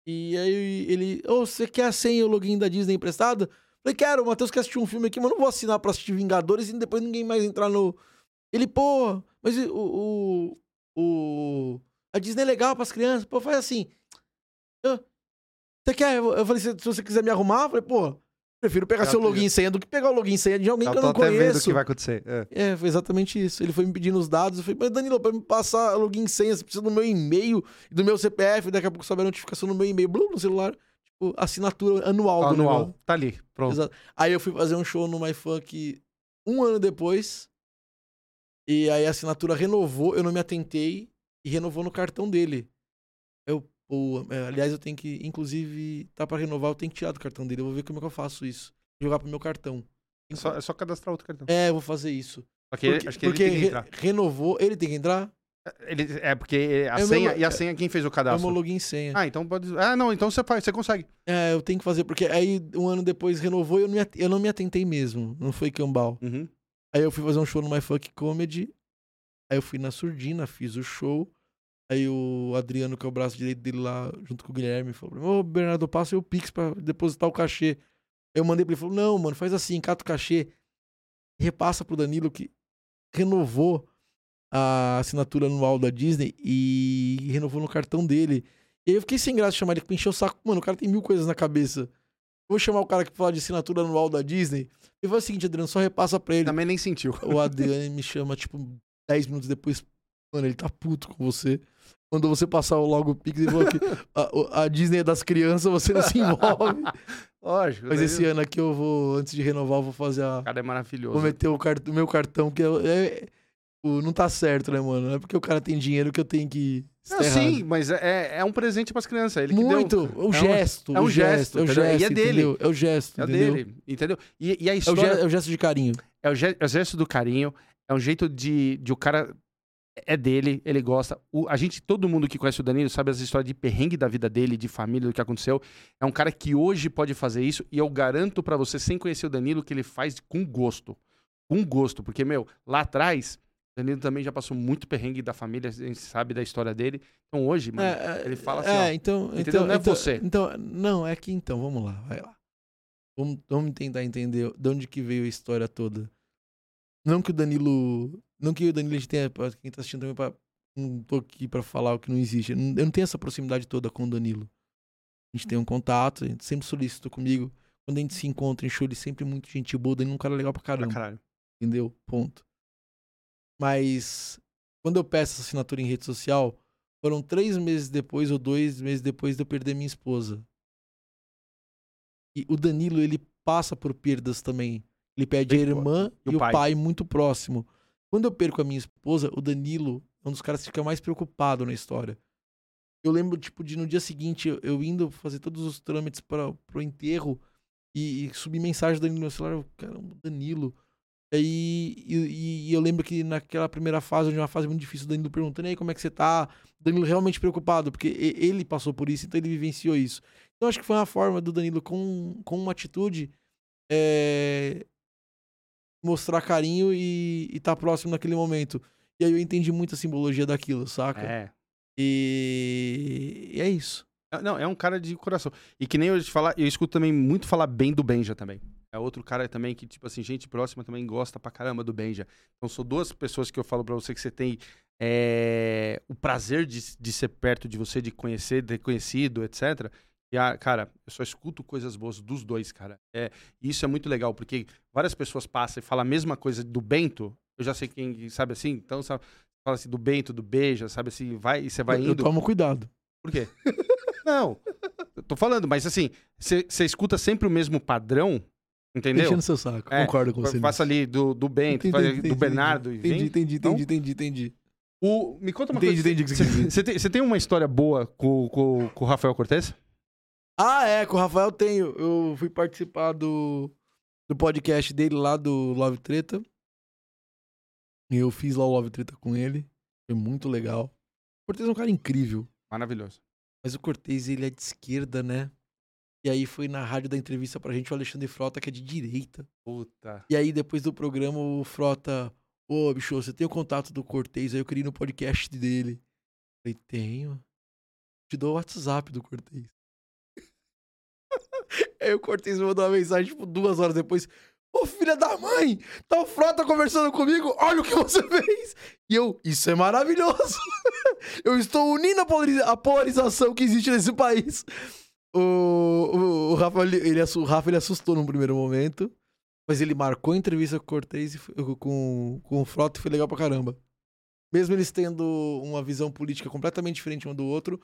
E aí ele, ô, você quer a senha e o login da Disney emprestado? Falei, quero, o Matheus quer assistir um filme aqui, mas não vou assinar pra assistir Vingadores e depois ninguém mais entrar no. Ele, pô, mas o. o, o... A Disney é legal pras crianças, pô, faz assim. Você quer? Eu eu falei, se, se você quiser me arrumar, eu falei, pô, prefiro pegar seu login e senha do que pegar o login e senha de alguém Eu que eu não até vendo o que vai acontecer. É. É, foi exatamente isso. Ele foi me pedindo os dados. Eu falei, mas Danilo, pra me passar login e senha, você precisa do meu e-mail e do meu CPF. Daqui a pouco sobe a notificação no meu e-mail, blum, no celular. Tipo, assinatura anual do Anual. negócio. Tá ali. Pronto. Exato. Aí eu fui fazer um show no MyFunk um ano depois. E aí a assinatura renovou, eu não me atentei e renovou no cartão dele. Eu, pô, é, aliás, eu tenho que, inclusive, tá pra renovar, eu tenho que tirar do cartão dele. Eu vou ver como é que eu faço isso. Jogar pro meu cartão. É só, é só cadastrar outro cartão. É, eu vou fazer isso. Porque, acho que porque ele tem que re- entrar. renovou. Ele tem que entrar? Ele- é porque a É senha. meu- e a senha, quem fez o É o cadastro? meu login senha. Ah, então pode. Ah, não, então você faz, você consegue. É, eu tenho que fazer, porque aí um ano depois renovou e eu não me, eu não me atentei mesmo. Não foi cambal. Uhum. Aí eu fui fazer um show no My Fuck Comedy. Aí eu fui na Surdina, fiz o show. Aí o Adriano, que é o braço direito dele lá, junto com o Guilherme, falou: pra mim, Ô, Bernardo, passa aí o Pix pra depositar o cachê. Eu mandei pra ele, falou: Não, mano, faz assim, cata o cachê, repassa pro Danilo que renovou a assinatura anual da Disney e renovou no cartão dele. E aí eu fiquei sem graça de chamar ele pra encher o saco. Mano, o cara tem mil coisas na cabeça. Eu vou chamar o cara que fala de assinatura anual da Disney. E faz o seguinte, Adriano, só repassa pra ele. Também nem sentiu. O Adriano me chama, tipo, 10 minutos depois. Mano, ele tá puto com você. Mandou você passar o logo Pix e falou que a, o- a Disney é das crianças, você não se envolve. Lógico. Mas daí esse ano aqui eu vou, antes de renovar, eu vou fazer a. O cara é maravilhoso. Vou meter o, cart- o meu cartão, que é, é- o- não tá certo, né, mano? Não é porque o cara tem dinheiro que eu tenho que. Não, sim, mas é, é um presente pras crianças. Ele que Muito! deu. o gesto. é um o gesto, É o entendeu? E gesto. é dele. entendeu? É o gesto. É o entendeu? dele, entendeu? E, e a É o, história. ge- é o gesto de carinho. É o, ge- é o gesto do carinho, é um jeito de, de o cara é dele, ele gosta. O- a gente, todo mundo que conhece o Danilo sabe as histórias de perrengue da vida dele, de família, do que aconteceu. É um cara que hoje pode fazer isso e eu garanto pra você, sem conhecer o Danilo, que ele faz com gosto. Com gosto, porque, meu, lá atrás, o Danilo também já passou muito perrengue da família, a gente sabe da história dele. Então hoje, mano, É, é, ele fala assim, É, ó, então. entendeu? então Não é então- você. Então, não, é que então, vamos lá, vai lá. Vamos, vamos tentar entender de onde que veio a história toda. Não que o Danilo. Não que o Danilo a tenha. pra Quem tá assistindo também pra. Não tô aqui pra falar o que não existe. Eu não tenho essa proximidade toda com o Danilo. A gente tem um contato, a gente sempre solicitou comigo. Quando a gente se encontra em show, ele sempre é muito gente boa. O Danilo é um cara legal pra pra caramba. caralho. Entendeu? Ponto. Mas quando eu peço essa assinatura em rede social, foram três meses depois ou dois meses depois de eu perder minha esposa. E o Danilo, ele passa por perdas também. Ele perde a Bem irmã E o o pai. pai. muito próximo. Quando eu perco a minha esposa, o Danilo é um dos caras que fica mais preocupado na história. Eu lembro, tipo, de no dia seguinte, eu, indo fazer todos os trâmites para pro enterro e, e subir mensagem do Danilo no meu celular. eu, Caramba, Danilo. Aí, e, e- eu lembro que naquela primeira fase, onde é uma fase muito difícil, o Danilo perguntando, aí, como é que você tá? O Danilo realmente preocupado, porque ele passou por isso, então ele vivenciou isso. Então acho que foi uma forma do Danilo, com, com uma atitude, é, mostrar carinho e estar próximo naquele momento. E aí eu entendi muito a simbologia daquilo, saca? É. E... e é isso. É, Não, é um cara de coração. E que nem eu te falar, eu escuto também muito falar bem do Benja também. É outro cara também que, tipo assim, gente próxima também gosta pra caramba do Benja. Então são duas pessoas que eu falo pra você que você tem é, o prazer de, de ser perto de você, de conhecer, de ter conhecido, etc. E, ah, cara, eu só escuto coisas boas dos dois, cara. É, e isso é muito legal, porque várias pessoas passam e falam a mesma coisa do Bento. Eu já sei quem, sabe assim? Então, sabe, fala assim, do Bento, do Beija, sabe assim? Vai, e você vai eu, eu indo. tomo cuidado. Por quê? Não, eu tô falando, mas assim, você escuta sempre o mesmo padrão, entendeu? Enchendo seu saco. É, Concordo com você. Faça ali do, do Bento, Entendi, entendi, do Bernardo e Entendi, vem. entendi, Então- entendi, entendi, entendi. O, me conta uma Entendi, coisa. entendi que você tem, tem uma história boa com, com, com o Rafael Cortez? Ah, é, com o Rafael tenho. Eu fui participar do, do podcast dele lá do Love Treta. E eu fiz lá o Love Treta com ele. Foi muito legal. O Cortez é um cara incrível. Maravilhoso. Mas o Cortez, ele é de esquerda, né? E aí foi na rádio da entrevista pra gente o Alexandre Frota, que é de direita. Puta. E aí depois do programa o Frota... Ô, bicho, você tem o contato do Cortez? Aí eu queria ir no podcast dele. Falei, tenho. Te dou o WhatsApp do Cortez. Aí o Cortez mandou uma mensagem, tipo, duas horas depois. Ô, filha da mãe! Tá o Frota conversando comigo, olha o que você fez! E eu, isso é maravilhoso! eu estou unindo a, polariza- a polarização que existe nesse país. O, o, o Rafa, ele, o Rafa, ele assustou num primeiro momento. Mas ele marcou a entrevista com o Cortez e foi- com, com o Frota e foi legal pra caramba. Mesmo eles tendo uma visão política completamente diferente um do outro,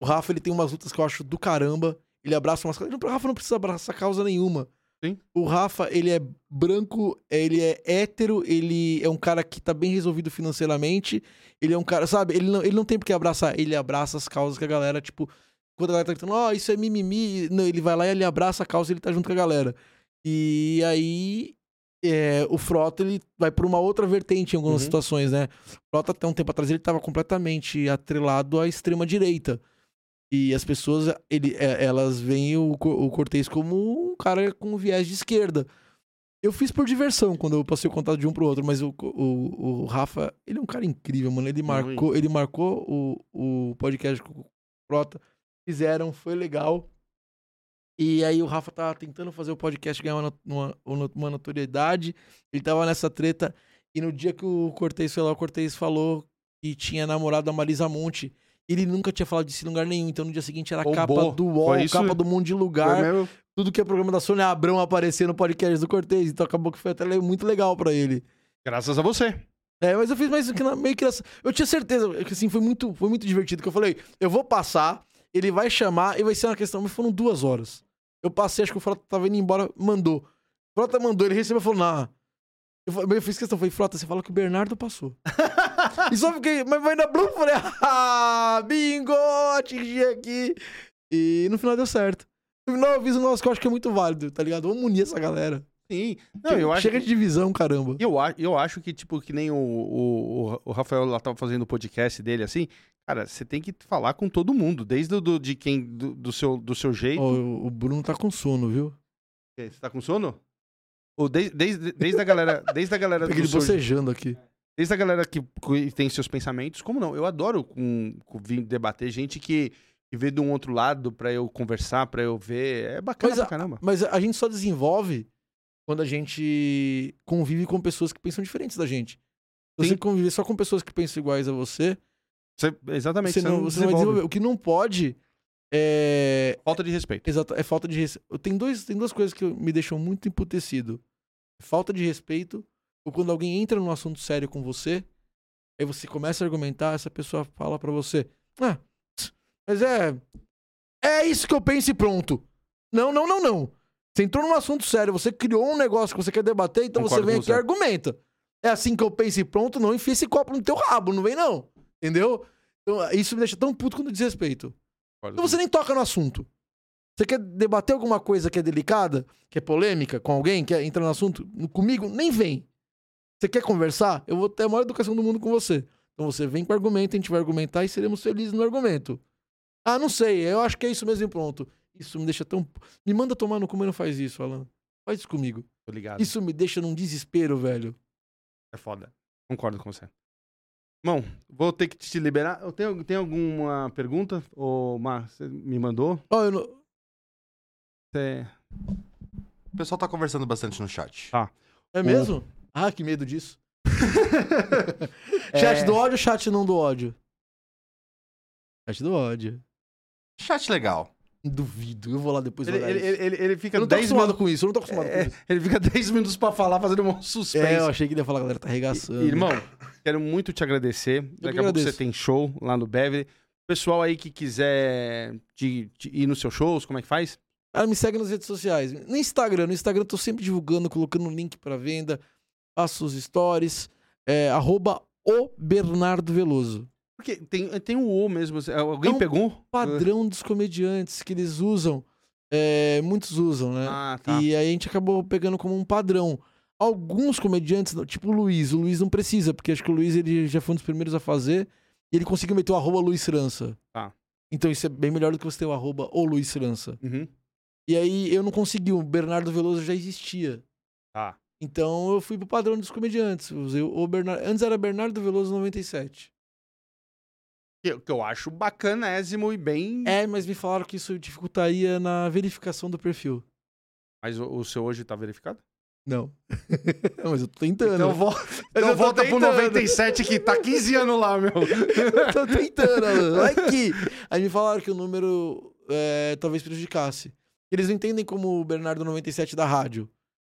o Rafa ele tem umas lutas que eu acho do caramba. Ele abraça umas coisas. O Rafa não precisa abraçar causa nenhuma. Sim. O Rafa, ele é branco, ele é hétero, ele é um cara que tá bem resolvido financeiramente. Ele é um cara, sabe? Ele não, ele não tem por que abraçar. Ele abraça as causas que a galera, tipo, quando a galera tá gritando, ó, isso é mimimi. Não, ele vai lá e ele abraça a causa e ele tá junto com a galera. E aí, é, o Frota, ele vai por uma outra vertente em algumas Uhum. situações, né? O Frota, até um tempo atrás, ele tava completamente atrelado à extrema-direita. E as pessoas, ele, é, elas veem o, o Cortez como um cara com viés de esquerda. Eu fiz por diversão quando eu passei o contato de um pro outro, mas o, o, o Rafa, ele é um cara incrível, mano. Ele marcou, ele marcou o, o podcast com o Frota. Fizeram, foi legal. E aí o Rafa tava tentando fazer o podcast ganhar uma, uma, uma notoriedade. Ele tava nessa treta. E no dia que o Cortez foi lá, o Cortez falou que tinha namorado a Marisa Monte. Ele nunca tinha falado disso em lugar nenhum. Então no dia seguinte era Bombou. capa do UOL, Foi isso- capa do Mundo de Foi Lugar. mesmo? Tudo que é programa da Sônia Abrão aparecer no podcast do Cortez. Então acabou que foi até muito legal pra ele. Graças a você. É, mas eu fiz mais meio que Eu tinha certeza que assim, foi muito, foi muito divertido. Que eu falei, eu vou passar, ele vai chamar e vai ser uma questão. Mas foram duas horas. Eu passei, acho que o Frota tava indo embora, mandou. O Frota mandou, ele recebeu e falou, nah. Eu, eu fiz questão, falei, Frota, você fala que o Bernardo passou. e só fiquei, mas vai na Blue, falei, ah, bingo, atingi aqui. E no final deu certo. No final eu fiz um negócio que eu acho que é muito válido, tá ligado? Vamos unir essa galera. Sim. Não, eu acho Chega que- de divisão, caramba. Eu, a- eu acho que, tipo, que nem o, o, o Rafael lá tava fazendo o podcast dele, assim, cara, você tem que falar com todo mundo, desde do, de quem, do, do seu, do seu jeito. Ó, o- Bruno tá com sono, viu? Você tá com sono? Ou desde, desde, desde a galera, desde a galera Peguei do ele bocejando aqui. Desde a galera que que tem seus pensamentos, como não? Eu adoro vir debater gente que, que vê de um outro lado pra eu conversar, pra eu ver. É bacana Mas pra a- caramba. Mas a gente só desenvolve quando a gente convive com pessoas que pensam diferentes da gente. Se você Sim. conviver só com pessoas que pensam iguais a você, Você- exatamente, você não, você não vai desenvolve. desenvolver. O que não pode é, Falta de respeito. Exato, é falta de respeito. Tem, dois, tem duas coisas que me deixam muito emputecido. Falta de respeito, ou quando alguém entra num assunto sério com você, aí você começa a argumentar, essa pessoa fala pra você, ah, mas é... É isso que eu penso e pronto. Não, não, não, não. Você entrou num assunto sério, você criou um negócio que você quer debater, então Concordo você vem aqui e você. argumenta. É assim que eu penso e pronto, não enfia esse copo no teu rabo, não vem não. Entendeu? Então, isso me deixa tão puto quanto desrespeito. Então você nem toca no assunto. Você quer debater alguma coisa que é delicada, que é polêmica com alguém, quer entrar no assunto comigo? Nem vem. Você quer conversar? Eu vou ter a maior educação do mundo com você. Então você vem com argumento, a gente vai argumentar e seremos felizes no argumento. Ah, não sei, eu acho que é isso mesmo e pronto. Isso me deixa tão. Me manda tomar no cu, mas não faz isso, Alan. Faz isso comigo. Tô ligado. Isso me deixa num desespero, velho. É foda. Concordo com você. Bom, vou ter que te liberar. Eu tenho, tem alguma pergunta? Ô, Mar, você me mandou? Ó, eu não- Você- O pessoal tá conversando bastante no chat. É mesmo? Ah, que medo disso. Chat É. do ódio, chat não do ódio. Chat do ódio. Chat legal. Duvido, eu vou lá depois Ele, ele, ele, ele fica Eu não tô 10 acostumado minutos. com isso, eu não tô acostumado É, com isso. ele fica 10 minutos pra falar, fazendo um suspense. É, eu achei que ia falar, galera tá arregaçando. Irmão, quero muito te agradecer. Daqui a pouco você tem show lá no Beverly. Pessoal aí que quiser te- te ir nos seus shows, como é que faz? Cara, me segue nas redes sociais. No Instagram, no Instagram eu tô sempre divulgando, colocando link pra venda, faço os stories. É, arroba o Bernardo Veloso. Porque tem, tem um O mesmo. Alguém É um pegou? Padrão dos comediantes que eles usam. é, muitos usam, né? Ah, tá. E aí a gente acabou pegando como um padrão. Alguns comediantes, tipo o Luiz, o Luiz não precisa, porque acho que o Luiz ele já foi um dos primeiros a fazer e ele conseguiu meter o arroba Luiz França. Tá. Então isso é bem melhor do que você ter o arroba o Luiz França. Uhum. E aí eu não consegui, o Bernardo Veloso já existia. Tá. Então eu fui pro padrão dos comediantes. Usei o Bernardo, antes era Bernardo Veloso 97. Que, que eu acho bacanésimo e bem. É, mas me falaram que isso dificultaria na verificação do perfil. Mas o, o seu hoje tá verificado? Não. mas eu tô tentando. Então, Mas então eu volta pro tentando. 97 que tá 15 anos lá, meu. tô tentando. Vai que. Aí me falaram que o número é, talvez prejudicasse. Eles não entendem como o Bernardo 97 da rádio.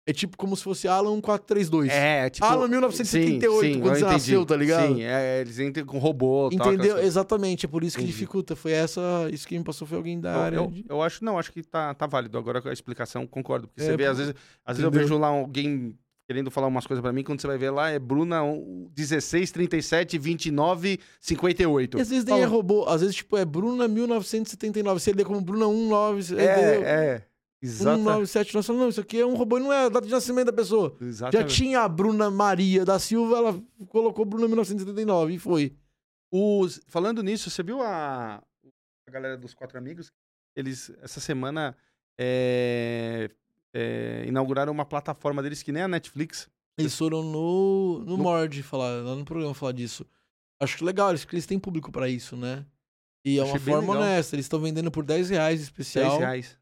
É tipo como se fosse Alan 1432. É, tipo. Alan 1978, sim, sim, quando você entendi. nasceu, tá ligado? Sim, é, eles entram com robô. Entendeu? Exatamente. É por isso que Entendi. dificulta. Foi essa. Isso que me passou foi alguém da Eu, área. eu, de- eu acho, não, acho que tá, tá válido. Agora a explicação, concordo. Porque É, você vê, às vezes, às vezes eu vejo lá alguém querendo falar umas coisas pra mim, quando você vai ver lá, é Bruna um, 16, 37, 29, 58. E às vezes nem é Fala- robô. Às vezes, tipo, é Bruna 1979. Você lê como Bruna 19. entendeu? É, é. Exata, 197. Nós falamos, não, isso aqui é um robô, não é a data de nascimento da pessoa. Já exatamente. tinha a Bruna Maria da Silva, ela colocou Bruna 1979 e foi. Os- falando nisso, você viu a, a galera dos quatro amigos? Eles, essa semana, é, é, inauguraram uma plataforma deles que nem a Netflix. Eles foram no, no, No- Mord falar, lá no programa falar disso. Acho que legal, acho que eles têm público pra isso, né? E é Achei uma forma legal. honesta. Eles estão vendendo por 10 reais 10 especial. reais.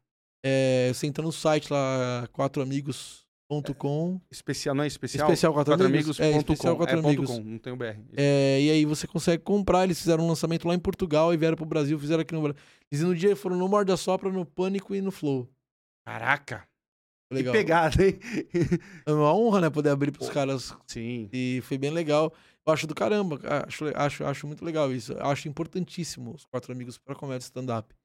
É, você entra no site lá, quatroamigos.com. Especial, não é especial? Especial quatro amigos? É, Quatroamigos.com. especial quatro é amigos. com, não tem o BR. É, e aí você consegue comprar. Eles fizeram um lançamento lá em Portugal e vieram pro Brasil, fizeram aqui no Brasil. Eles no dia foram no Morde a Sopra, no Pânico e no Flow. Caraca, Legal. que pegada, hein? É uma honra, né, poder abrir pros caras. Sim. E foi bem legal. Eu acho do caramba. Acho, acho, acho muito legal isso. Eu acho importantíssimo os quatro amigos pra comédia stand-up.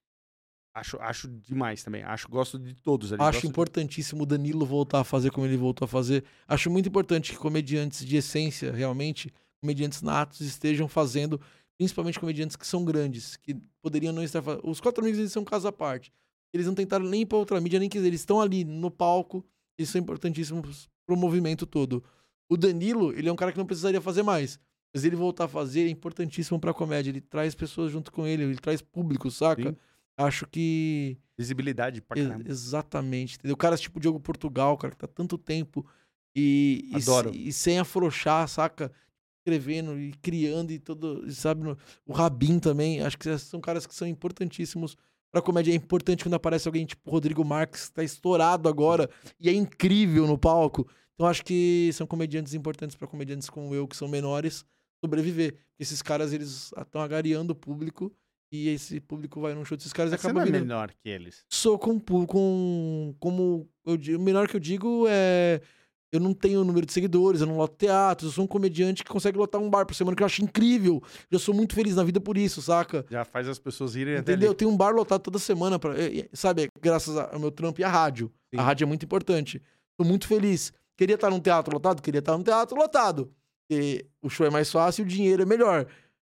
Acho, acho demais também. Acho, gosto de todos ali. Acho de- importantíssimo o Danilo voltar a fazer como ele voltou a fazer. Acho muito importante que comediantes de essência, realmente, comediantes natos, estejam fazendo, principalmente comediantes que são grandes, que poderiam não estar fazendo. Os quatro amigos eles são caso à parte. Eles não tentaram nem ir pra outra mídia, nem quiser. Eles estão ali no palco, Eles são importantíssimos pro movimento todo. O Danilo, ele é um cara que não precisaria fazer mais. Mas ele voltar a fazer é importantíssimo pra comédia. Ele traz pessoas junto com ele, ele traz público, saca? Sim. Acho que. Visibilidade pra Ex- caramba. exatamente. Entendeu? Caras tipo Diogo Portugal, cara, que tá tanto tempo e, e, Adoro. se- e sem afrouxar, saca? Escrevendo e criando e todo. e Sabe? no- O Rabin também. Acho que são caras que são importantíssimos pra comédia. É importante quando aparece alguém tipo Rodrigo Marques, que tá estourado agora e é incrível no palco. Então acho que são comediantes importantes pra comediantes como eu, que são menores, sobreviver. Esses caras, eles estão agariando o público. E esse público vai num show desses caras e Mas Você acaba não é menor que eles. sou com, com como eu digo, o menor que eu digo é eu não tenho número de seguidores, eu não loto teatros, eu sou um comediante que consegue lotar um bar por semana que eu acho incrível. Já sou muito feliz na vida por isso, saca? Já faz as pessoas irem até Entendeu? ali. Tem um bar lotado toda semana para, sabe, graças ao meu trampo e à rádio. Sim. A rádio é muito importante. Tô muito feliz. Queria estar num teatro lotado, queria estar num teatro lotado. E o show é mais fácil, e o dinheiro é melhor.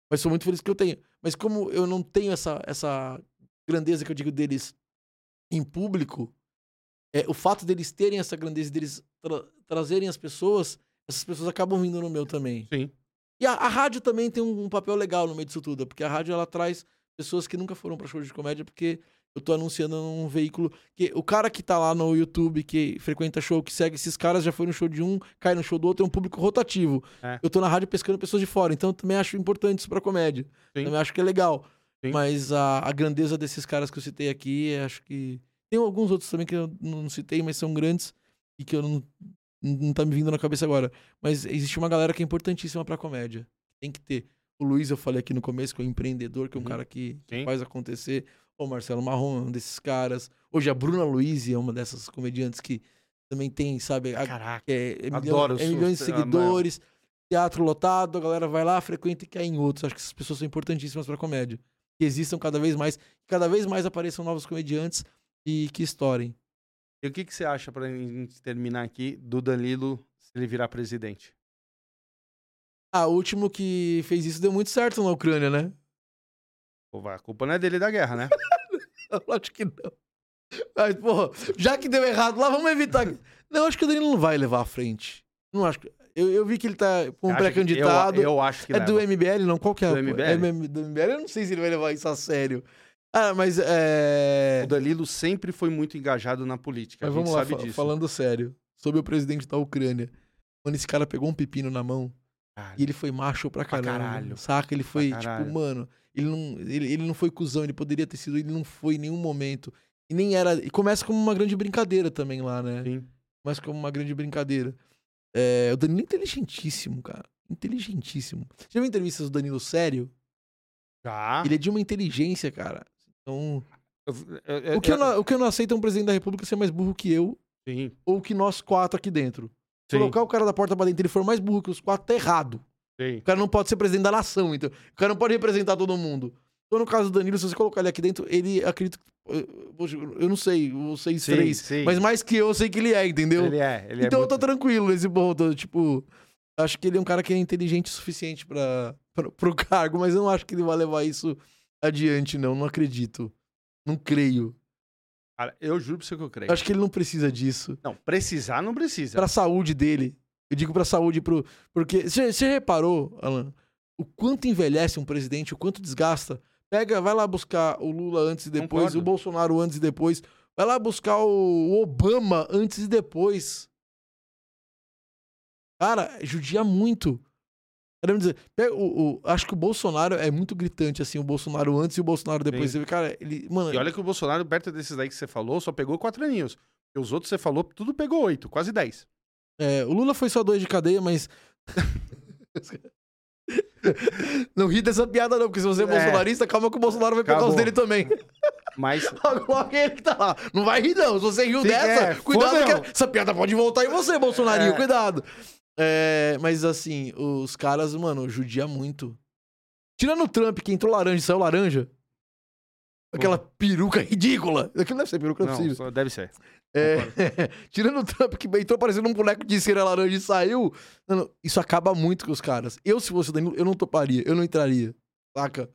Mas sou muito feliz que eu tenho. Mas como eu não tenho essa, essa grandeza que eu digo deles em público, é, o fato deles terem essa grandeza deles tra- trazerem as pessoas, essas pessoas acabam vindo no meu também. Sim. E a, a rádio também tem um, um papel legal no meio disso tudo, porque a rádio ela traz pessoas que nunca foram pra show de comédia, porque eu tô anunciando num veículo que o cara que tá lá no YouTube, que frequenta show, que segue esses caras, já foi no show de um, cai no show do outro, é um público rotativo. É. Eu tô na rádio pescando pessoas de fora, então eu também acho importante isso pra comédia. Sim. Também acho que é legal. Sim. Mas a, a grandeza desses caras que eu citei aqui, acho que. Tem alguns outros também que eu não citei, mas são grandes e que eu não, não tá me vindo na cabeça agora. Mas existe uma galera que é importantíssima pra comédia. Tem que ter. O Luiz, eu falei aqui no começo, que é um empreendedor, que é um Uhum. cara que, que faz acontecer. O Marcelo Marrom é um desses caras. Hoje a Bruna Luiz é uma dessas comediantes que também tem, sabe, a, Caraca. é, é, milhão- Adoro é milhões de a seguidores, teatro lotado, a galera vai lá, frequenta e quer em outros. Acho que essas pessoas são importantíssimas pra comédia. Que existam cada vez mais, que cada vez mais apareçam novos comediantes e que estourem. E o que, que você acha, pra gente terminar aqui, do Danilo se ele virar presidente? Ah, o último que fez isso deu muito certo na Ucrânia, né? A culpa não é dele da guerra, né? Eu acho que não. Mas, pô, já que deu errado lá, vamos evitar. que- Não, acho que o Danilo não vai levar à frente. Não acho que. Eu, eu vi que ele tá com um pré-candidato. Eu, eu acho que É do leva. MBL, não? Qual que é? Do MBL? É do MBL? Eu não sei se ele vai levar isso a sério. Ah, mas é. O Danilo sempre foi muito engajado na política. Mas vamos lá, fa- disso. falando sério. Sobre o presidente da Ucrânia. Mano, esse cara pegou um pepino na mão Cara, e ele foi macho pra Pra caralho. Saca? Ele foi, caralho. tipo, mano, ele não, ele, ele não foi cuzão, ele poderia ter sido, ele não foi em nenhum momento. E nem era. E começa como uma grande brincadeira também lá, né? Sim. Começa como uma grande brincadeira. É, o Danilo é inteligentíssimo, cara. Inteligentíssimo. Você já viu entrevistas do Danilo sério? Já. Ele é de uma inteligência, cara. Então, Eu- eu- o, que eu eu- não, o que eu não aceito é um presidente da república ser mais burro que eu Sim. ou que nós quatro aqui dentro. Sim. Colocar o cara da porta pra dentro ele for mais burro que os quatro, tá errado. Sim. O cara não pode ser presidente da nação, então. O cara não pode representar todo mundo. Então, no caso do Danilo, se você colocar ele aqui dentro, ele acredito. Eu, não sei, o 6-3. sim. Mas mais que eu, eu sei que ele é, entendeu? Ele é. Ele então é eu tô muito... tranquilo nesse ponto. Tipo, acho que ele é um cara que é inteligente o suficiente pra, pro cargo, mas eu não acho que ele vai levar isso adiante, não. Não acredito. Não creio. Cara, eu juro pra você que eu creio. Eu acho que ele não precisa disso. Não, precisar não precisa. Pra saúde dele. Eu digo pra saúde, pro. Porque. Você reparou, Alan, o quanto envelhece um presidente, o quanto desgasta? Pega, vai lá buscar o Lula antes e depois, Concordo. o Bolsonaro antes e depois. Vai lá buscar o Obama antes e depois. Cara, judia muito. Quero dizer, o, o- acho que o Bolsonaro é muito gritante, assim, o Bolsonaro antes e o Bolsonaro depois. Sim. Cara, ele. Mano, E olha que o Bolsonaro, perto desses aí que você falou, só pegou quatro aninhos. E os outros você falou, tudo pegou oito, quase dez. É, o Lula foi só dois de cadeia, mas. não ri dessa piada, não, porque se você é, É. bolsonarista, calma que o Bolsonaro vai pegar Acabou. os dele também. Mas Logo ele que tá lá. Não vai rir, não. Se você riu Sim, dessa, é, cuidado que essa piada pode voltar em você, Bolsonarinho. É. Cuidado. É, mas assim, os caras, mano, judia muito. Tirando o Trump, que entrou laranja e saiu laranja. Aquela peruca ridícula. Aquilo deve ser peruca, não é não, possível. deve ser. É, tirando o Trump que entrou parecendo um boneco de cera laranja e saiu. Mano, isso acaba muito com os caras. Eu, se fosse o Danilo, eu não toparia, eu não entraria. Saca?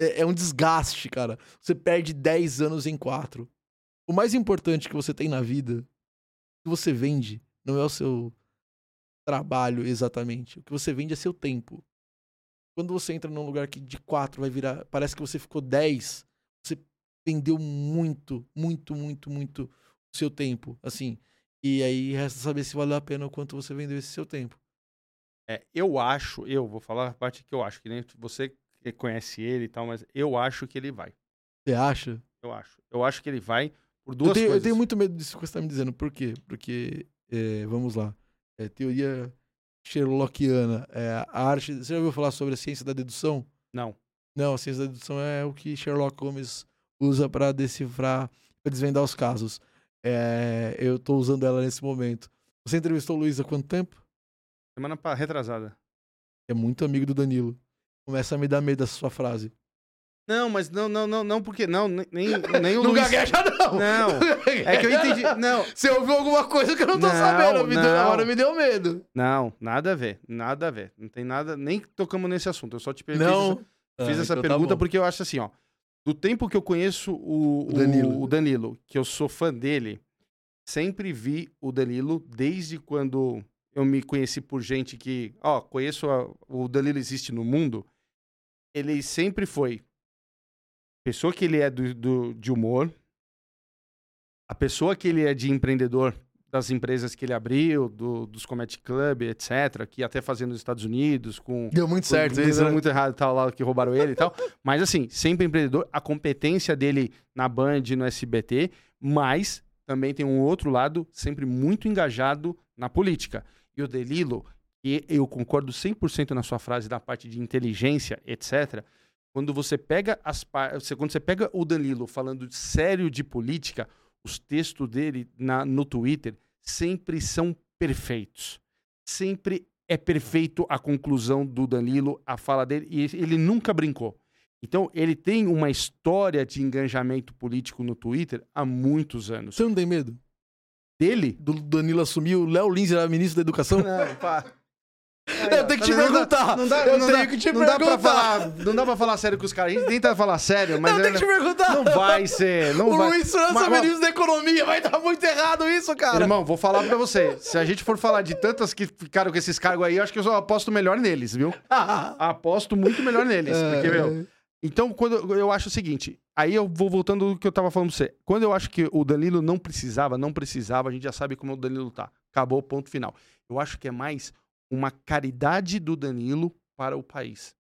É, é um desgaste, cara. Você perde 10 anos em 4. O mais importante que você tem na vida que você vende não é o seu trabalho exatamente. O que você vende é seu tempo. Quando você entra num lugar que de quatro vai virar, parece que você ficou 10, você vendeu muito, muito, muito, muito o seu tempo, assim. E aí resta saber se valeu a pena o quanto você vendeu esse seu tempo. É, eu acho, eu vou falar a parte que eu acho, que nem você conhece ele e tal, mas eu acho que ele vai. Você acha? Eu acho. Eu acho que ele vai por duas Eu tenho, eu coisas. tenho muito medo disso que você tá me dizendo. Por quê? Porque, é, vamos lá, é, teoria Sherlockiana, é, a arte... Você já ouviu falar sobre a ciência da dedução? Não. Não, a ciência da dedução é o que Sherlock Holmes usa para decifrar, para desvendar os casos. É, eu tô usando ela nesse momento. Você entrevistou o Luiz há quanto tempo? Semana pa- retrasada. É muito amigo do Danilo. Começa a me dar medo essa sua frase. Não, mas não, não, não, não, porque não, nem, nem o Não Luiz... gagueja, não! Não, é que eu entendi. Não, Você ouviu alguma coisa que eu não tô Não, sabendo. Me deu, não. agora me deu medo. não, nada a ver, nada a ver. Não tem nada, nem tocamos nesse assunto. Eu só te perguntei Não. Fiz Ah, essa então tá pergunta bom. porque eu acho assim, ó. Do tempo que eu conheço o, O Danilo. o Danilo, que eu sou fã dele, sempre vi o Danilo desde quando eu me conheci por gente que, ó, conheço a- o Danilo existe no mundo. Ele sempre foi pessoa que ele é do, do- de humor, a pessoa que ele é de empreendedor das empresas que ele abriu, do- dos comedy club, etc, que até fazendo nos Estados Unidos com Deu muito certo Deu isso, né? muito errado tal lá que roubaram ele e tal. Mas assim, sempre empreendedor, a competência dele na Band, no SBT, mas também tem um outro lado, sempre muito engajado na política. E o Delilo, que eu concordo 100% na sua frase da parte de inteligência, etc. Quando você pega as quando você pega o Danilo falando sério de política, os textos dele na, no Twitter sempre são perfeitos. Sempre é perfeito a conclusão do Danilo, a fala dele, e ele nunca brincou. Então, ele tem uma história de engajamento político no Twitter há muitos anos. Você não tem medo? Dele? Do Danilo assumir, o Léo Lins era ministro da Educação? Não, pá. Eu tenho que te Não dá- perguntar. Não dá, eu não tenho dá- que te não dá perguntar. pra falar, não dá pra falar sério com os caras. A gente tenta falar sério, mas eu tenho que te perguntar. não vai ser. Não o vai. Luiz França, Mas- mas- ministro da Economia, vai dar muito errado isso, cara. Irmão, vou falar pra você. Se a gente for falar de tantas que ficaram com esses cargos aí, eu acho que eu só aposto melhor neles, viu? Aposto muito melhor neles. Porque, É. meu. Então, quando eu- eu acho o seguinte, aí eu vou voltando do que eu tava falando pra você. Quando eu acho que o Danilo não precisava, não precisava, a gente já sabe como o Danilo tá. Acabou, ponto final. Eu acho que é mais uma caridade do Danilo para o país.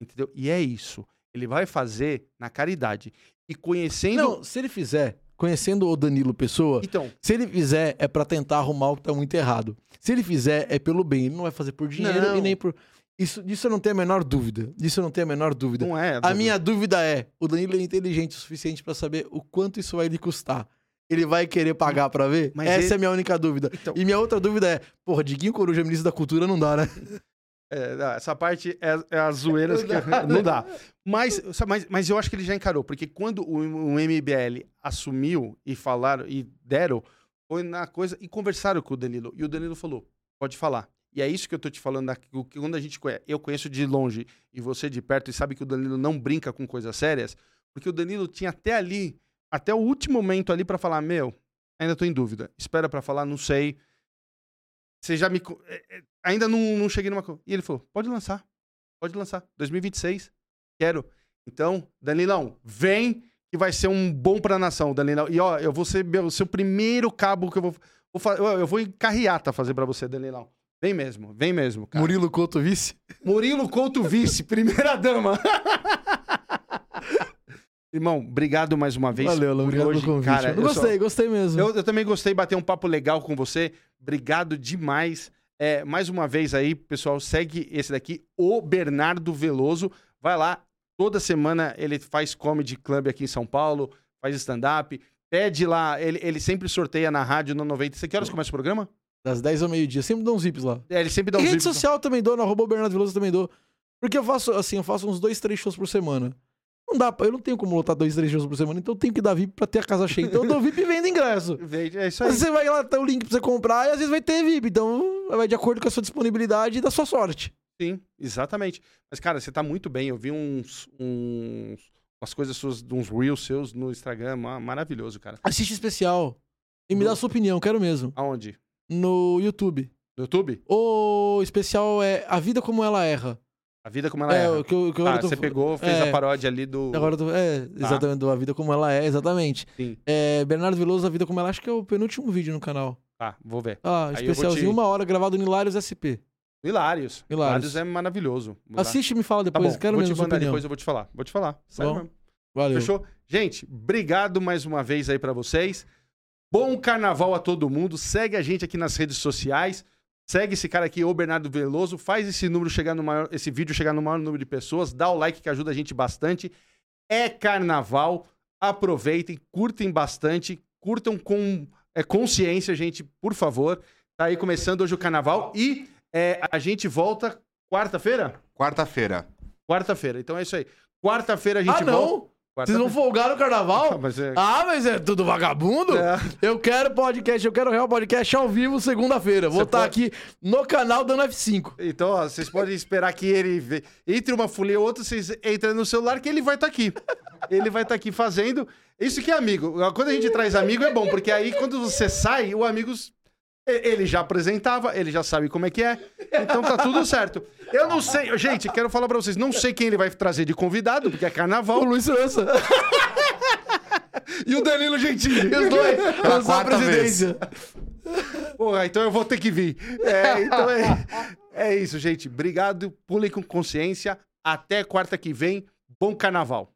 Entendeu? E é isso. Ele vai fazer na caridade. E conhecendo. Não, se ele fizer, conhecendo o Danilo Pessoa, Então, se ele fizer é pra tentar arrumar o que tá muito errado. Se ele fizer é pelo bem, ele não vai fazer por dinheiro Não. e nem por. Isso, disso eu não tenho a menor dúvida. Disso eu não tenho a menor dúvida. não é. A minha dúvida é: o Danilo é inteligente o suficiente pra saber o quanto isso vai lhe custar. Ele vai querer pagar pra ver? Mas Essa ele- é a minha única dúvida. Então- E minha outra dúvida é: porra, Diguinho Coruja, ministro da Cultura, não dá, né? É, não, essa parte é, é as zoeiras que não dá. Mas, mas, mas eu acho que ele já encarou, porque quando o, o MBL assumiu e falaram e deram, foi na coisa e conversaram com o Danilo. E o Danilo falou: pode falar. E é isso que eu tô te falando, aqui, que quando a gente conhece, eu conheço de longe e você de perto, e sabe que o Danilo não brinca com coisas sérias, porque o Danilo tinha até ali, até o último momento ali pra falar: meu, ainda tô em dúvida, espera pra falar, não sei. Você já me. é, é, Ainda não, não cheguei numa coisa. E ele falou: pode lançar. Pode lançar. 2026. Quero. Então, Danilão, vem que vai ser um bom pra nação, Danilão. E ó, eu vou ser meu- o seu primeiro cabo que eu vou. vou eu, vou em carreata fazer pra você, Danilão. Vem mesmo, vem mesmo, cara. Murilo Couto vice? Murilo Couto Vice, primeira dama. Irmão, obrigado mais uma vez. Valeu, Alan, obrigado hoje. pelo convite. Cara, eu eu só- gostei, gostei mesmo. eu, eu também gostei, bater um papo legal com você. Obrigado demais. É, mais uma vez aí, pessoal, segue esse daqui, o Bernardo Veloso. Vai lá, toda semana ele faz comedy club aqui em São Paulo, faz stand-up. Pede lá, ele, ele sempre sorteia na rádio no 90. Você que horas começa o programa? Das 10 ao meio-dia. Sempre dou uns zips lá. É, ele sempre dá E um rede social também dou, no arroba Bernardo Veloso também dou. Porque eu faço, assim, eu faço uns dois, três shows por semana. Não dá, eu não tenho como lotar dois, três shows por semana, então eu tenho que dar VIP pra ter a casa cheia. Então eu dou VIP e vendo ingresso. É isso Às aí. vezes você vai lá, tem o link pra você comprar e às vezes vai ter VIP. Então vai de acordo com a sua disponibilidade e da sua sorte. Sim, exatamente. Mas, cara, você tá muito bem. Eu vi uns. uns umas coisas suas, uns reels seus no Instagram. ma- Maravilhoso, cara. Assiste especial. E me dá a sua opinião, quero mesmo. Aonde? No YouTube. No YouTube? O especial é A Vida Como Ela Erra. A vida como ela é, é. o que eu, que eu Ah, agora tô- você pegou, fez é. a paródia ali do. Agora eu tô, é, exatamente, do A Vida Como Ela É, exatamente. Sim. É, Bernardo Veloso, A Vida Como Ela É, acho que é o penúltimo vídeo no canal. Tá, vou ver. Ah, Aí eu vou especialzinho, te- uma hora, gravado no Hilários SP. Hilários. Hilários. Hilários é maravilhoso. Vou Assiste e me fala Tá depois, bom, quero vou mesmo te sua mandar opinião. depois, eu vou te falar. Vou te falar. Sério Bom. mesmo. Valeu. Fechou? Gente, obrigado mais uma vez aí pra vocês. Bom carnaval a todo mundo. Segue a gente aqui nas redes sociais. Segue esse cara aqui, o Bernardo Veloso. Faz esse número chegar no maior, esse vídeo chegar no maior número de pessoas. Dá o like que ajuda a gente bastante. É carnaval. Aproveitem, curtem bastante, curtam com é, consciência, gente, por favor. Tá aí começando hoje o carnaval e é, a gente volta quarta-feira? Quarta-feira. Quarta-feira. Então é isso aí. Quarta-feira a gente Ah, volta. Não? Vocês vão folgar no carnaval? Mas é- Ah, mas é tudo vagabundo? É. Eu quero podcast, eu quero real podcast ao vivo segunda-feira. Vou estar pode- aqui no canal dando F5. Então, ó, vocês podem esperar que ele vê- entre uma folia e outra, vocês entram no celular que ele vai estar aqui. Ele vai estar aqui fazendo. Isso que é amigo. Quando a gente traz amigo é bom, porque aí quando você sai, o amigo ele já apresentava, ele já sabe como é que é. Então tá tudo certo. Eu não sei, gente, quero falar pra vocês, não sei quem ele vai trazer de convidado, porque é O carnaval. Luiz França. E o Danilo Gentili. Os dois. Pela da quarta vez. presidência. Porra, então eu vou ter que vir. É, então é, é isso, gente. Obrigado. Pulem com consciência. Até quarta que vem. Bom carnaval.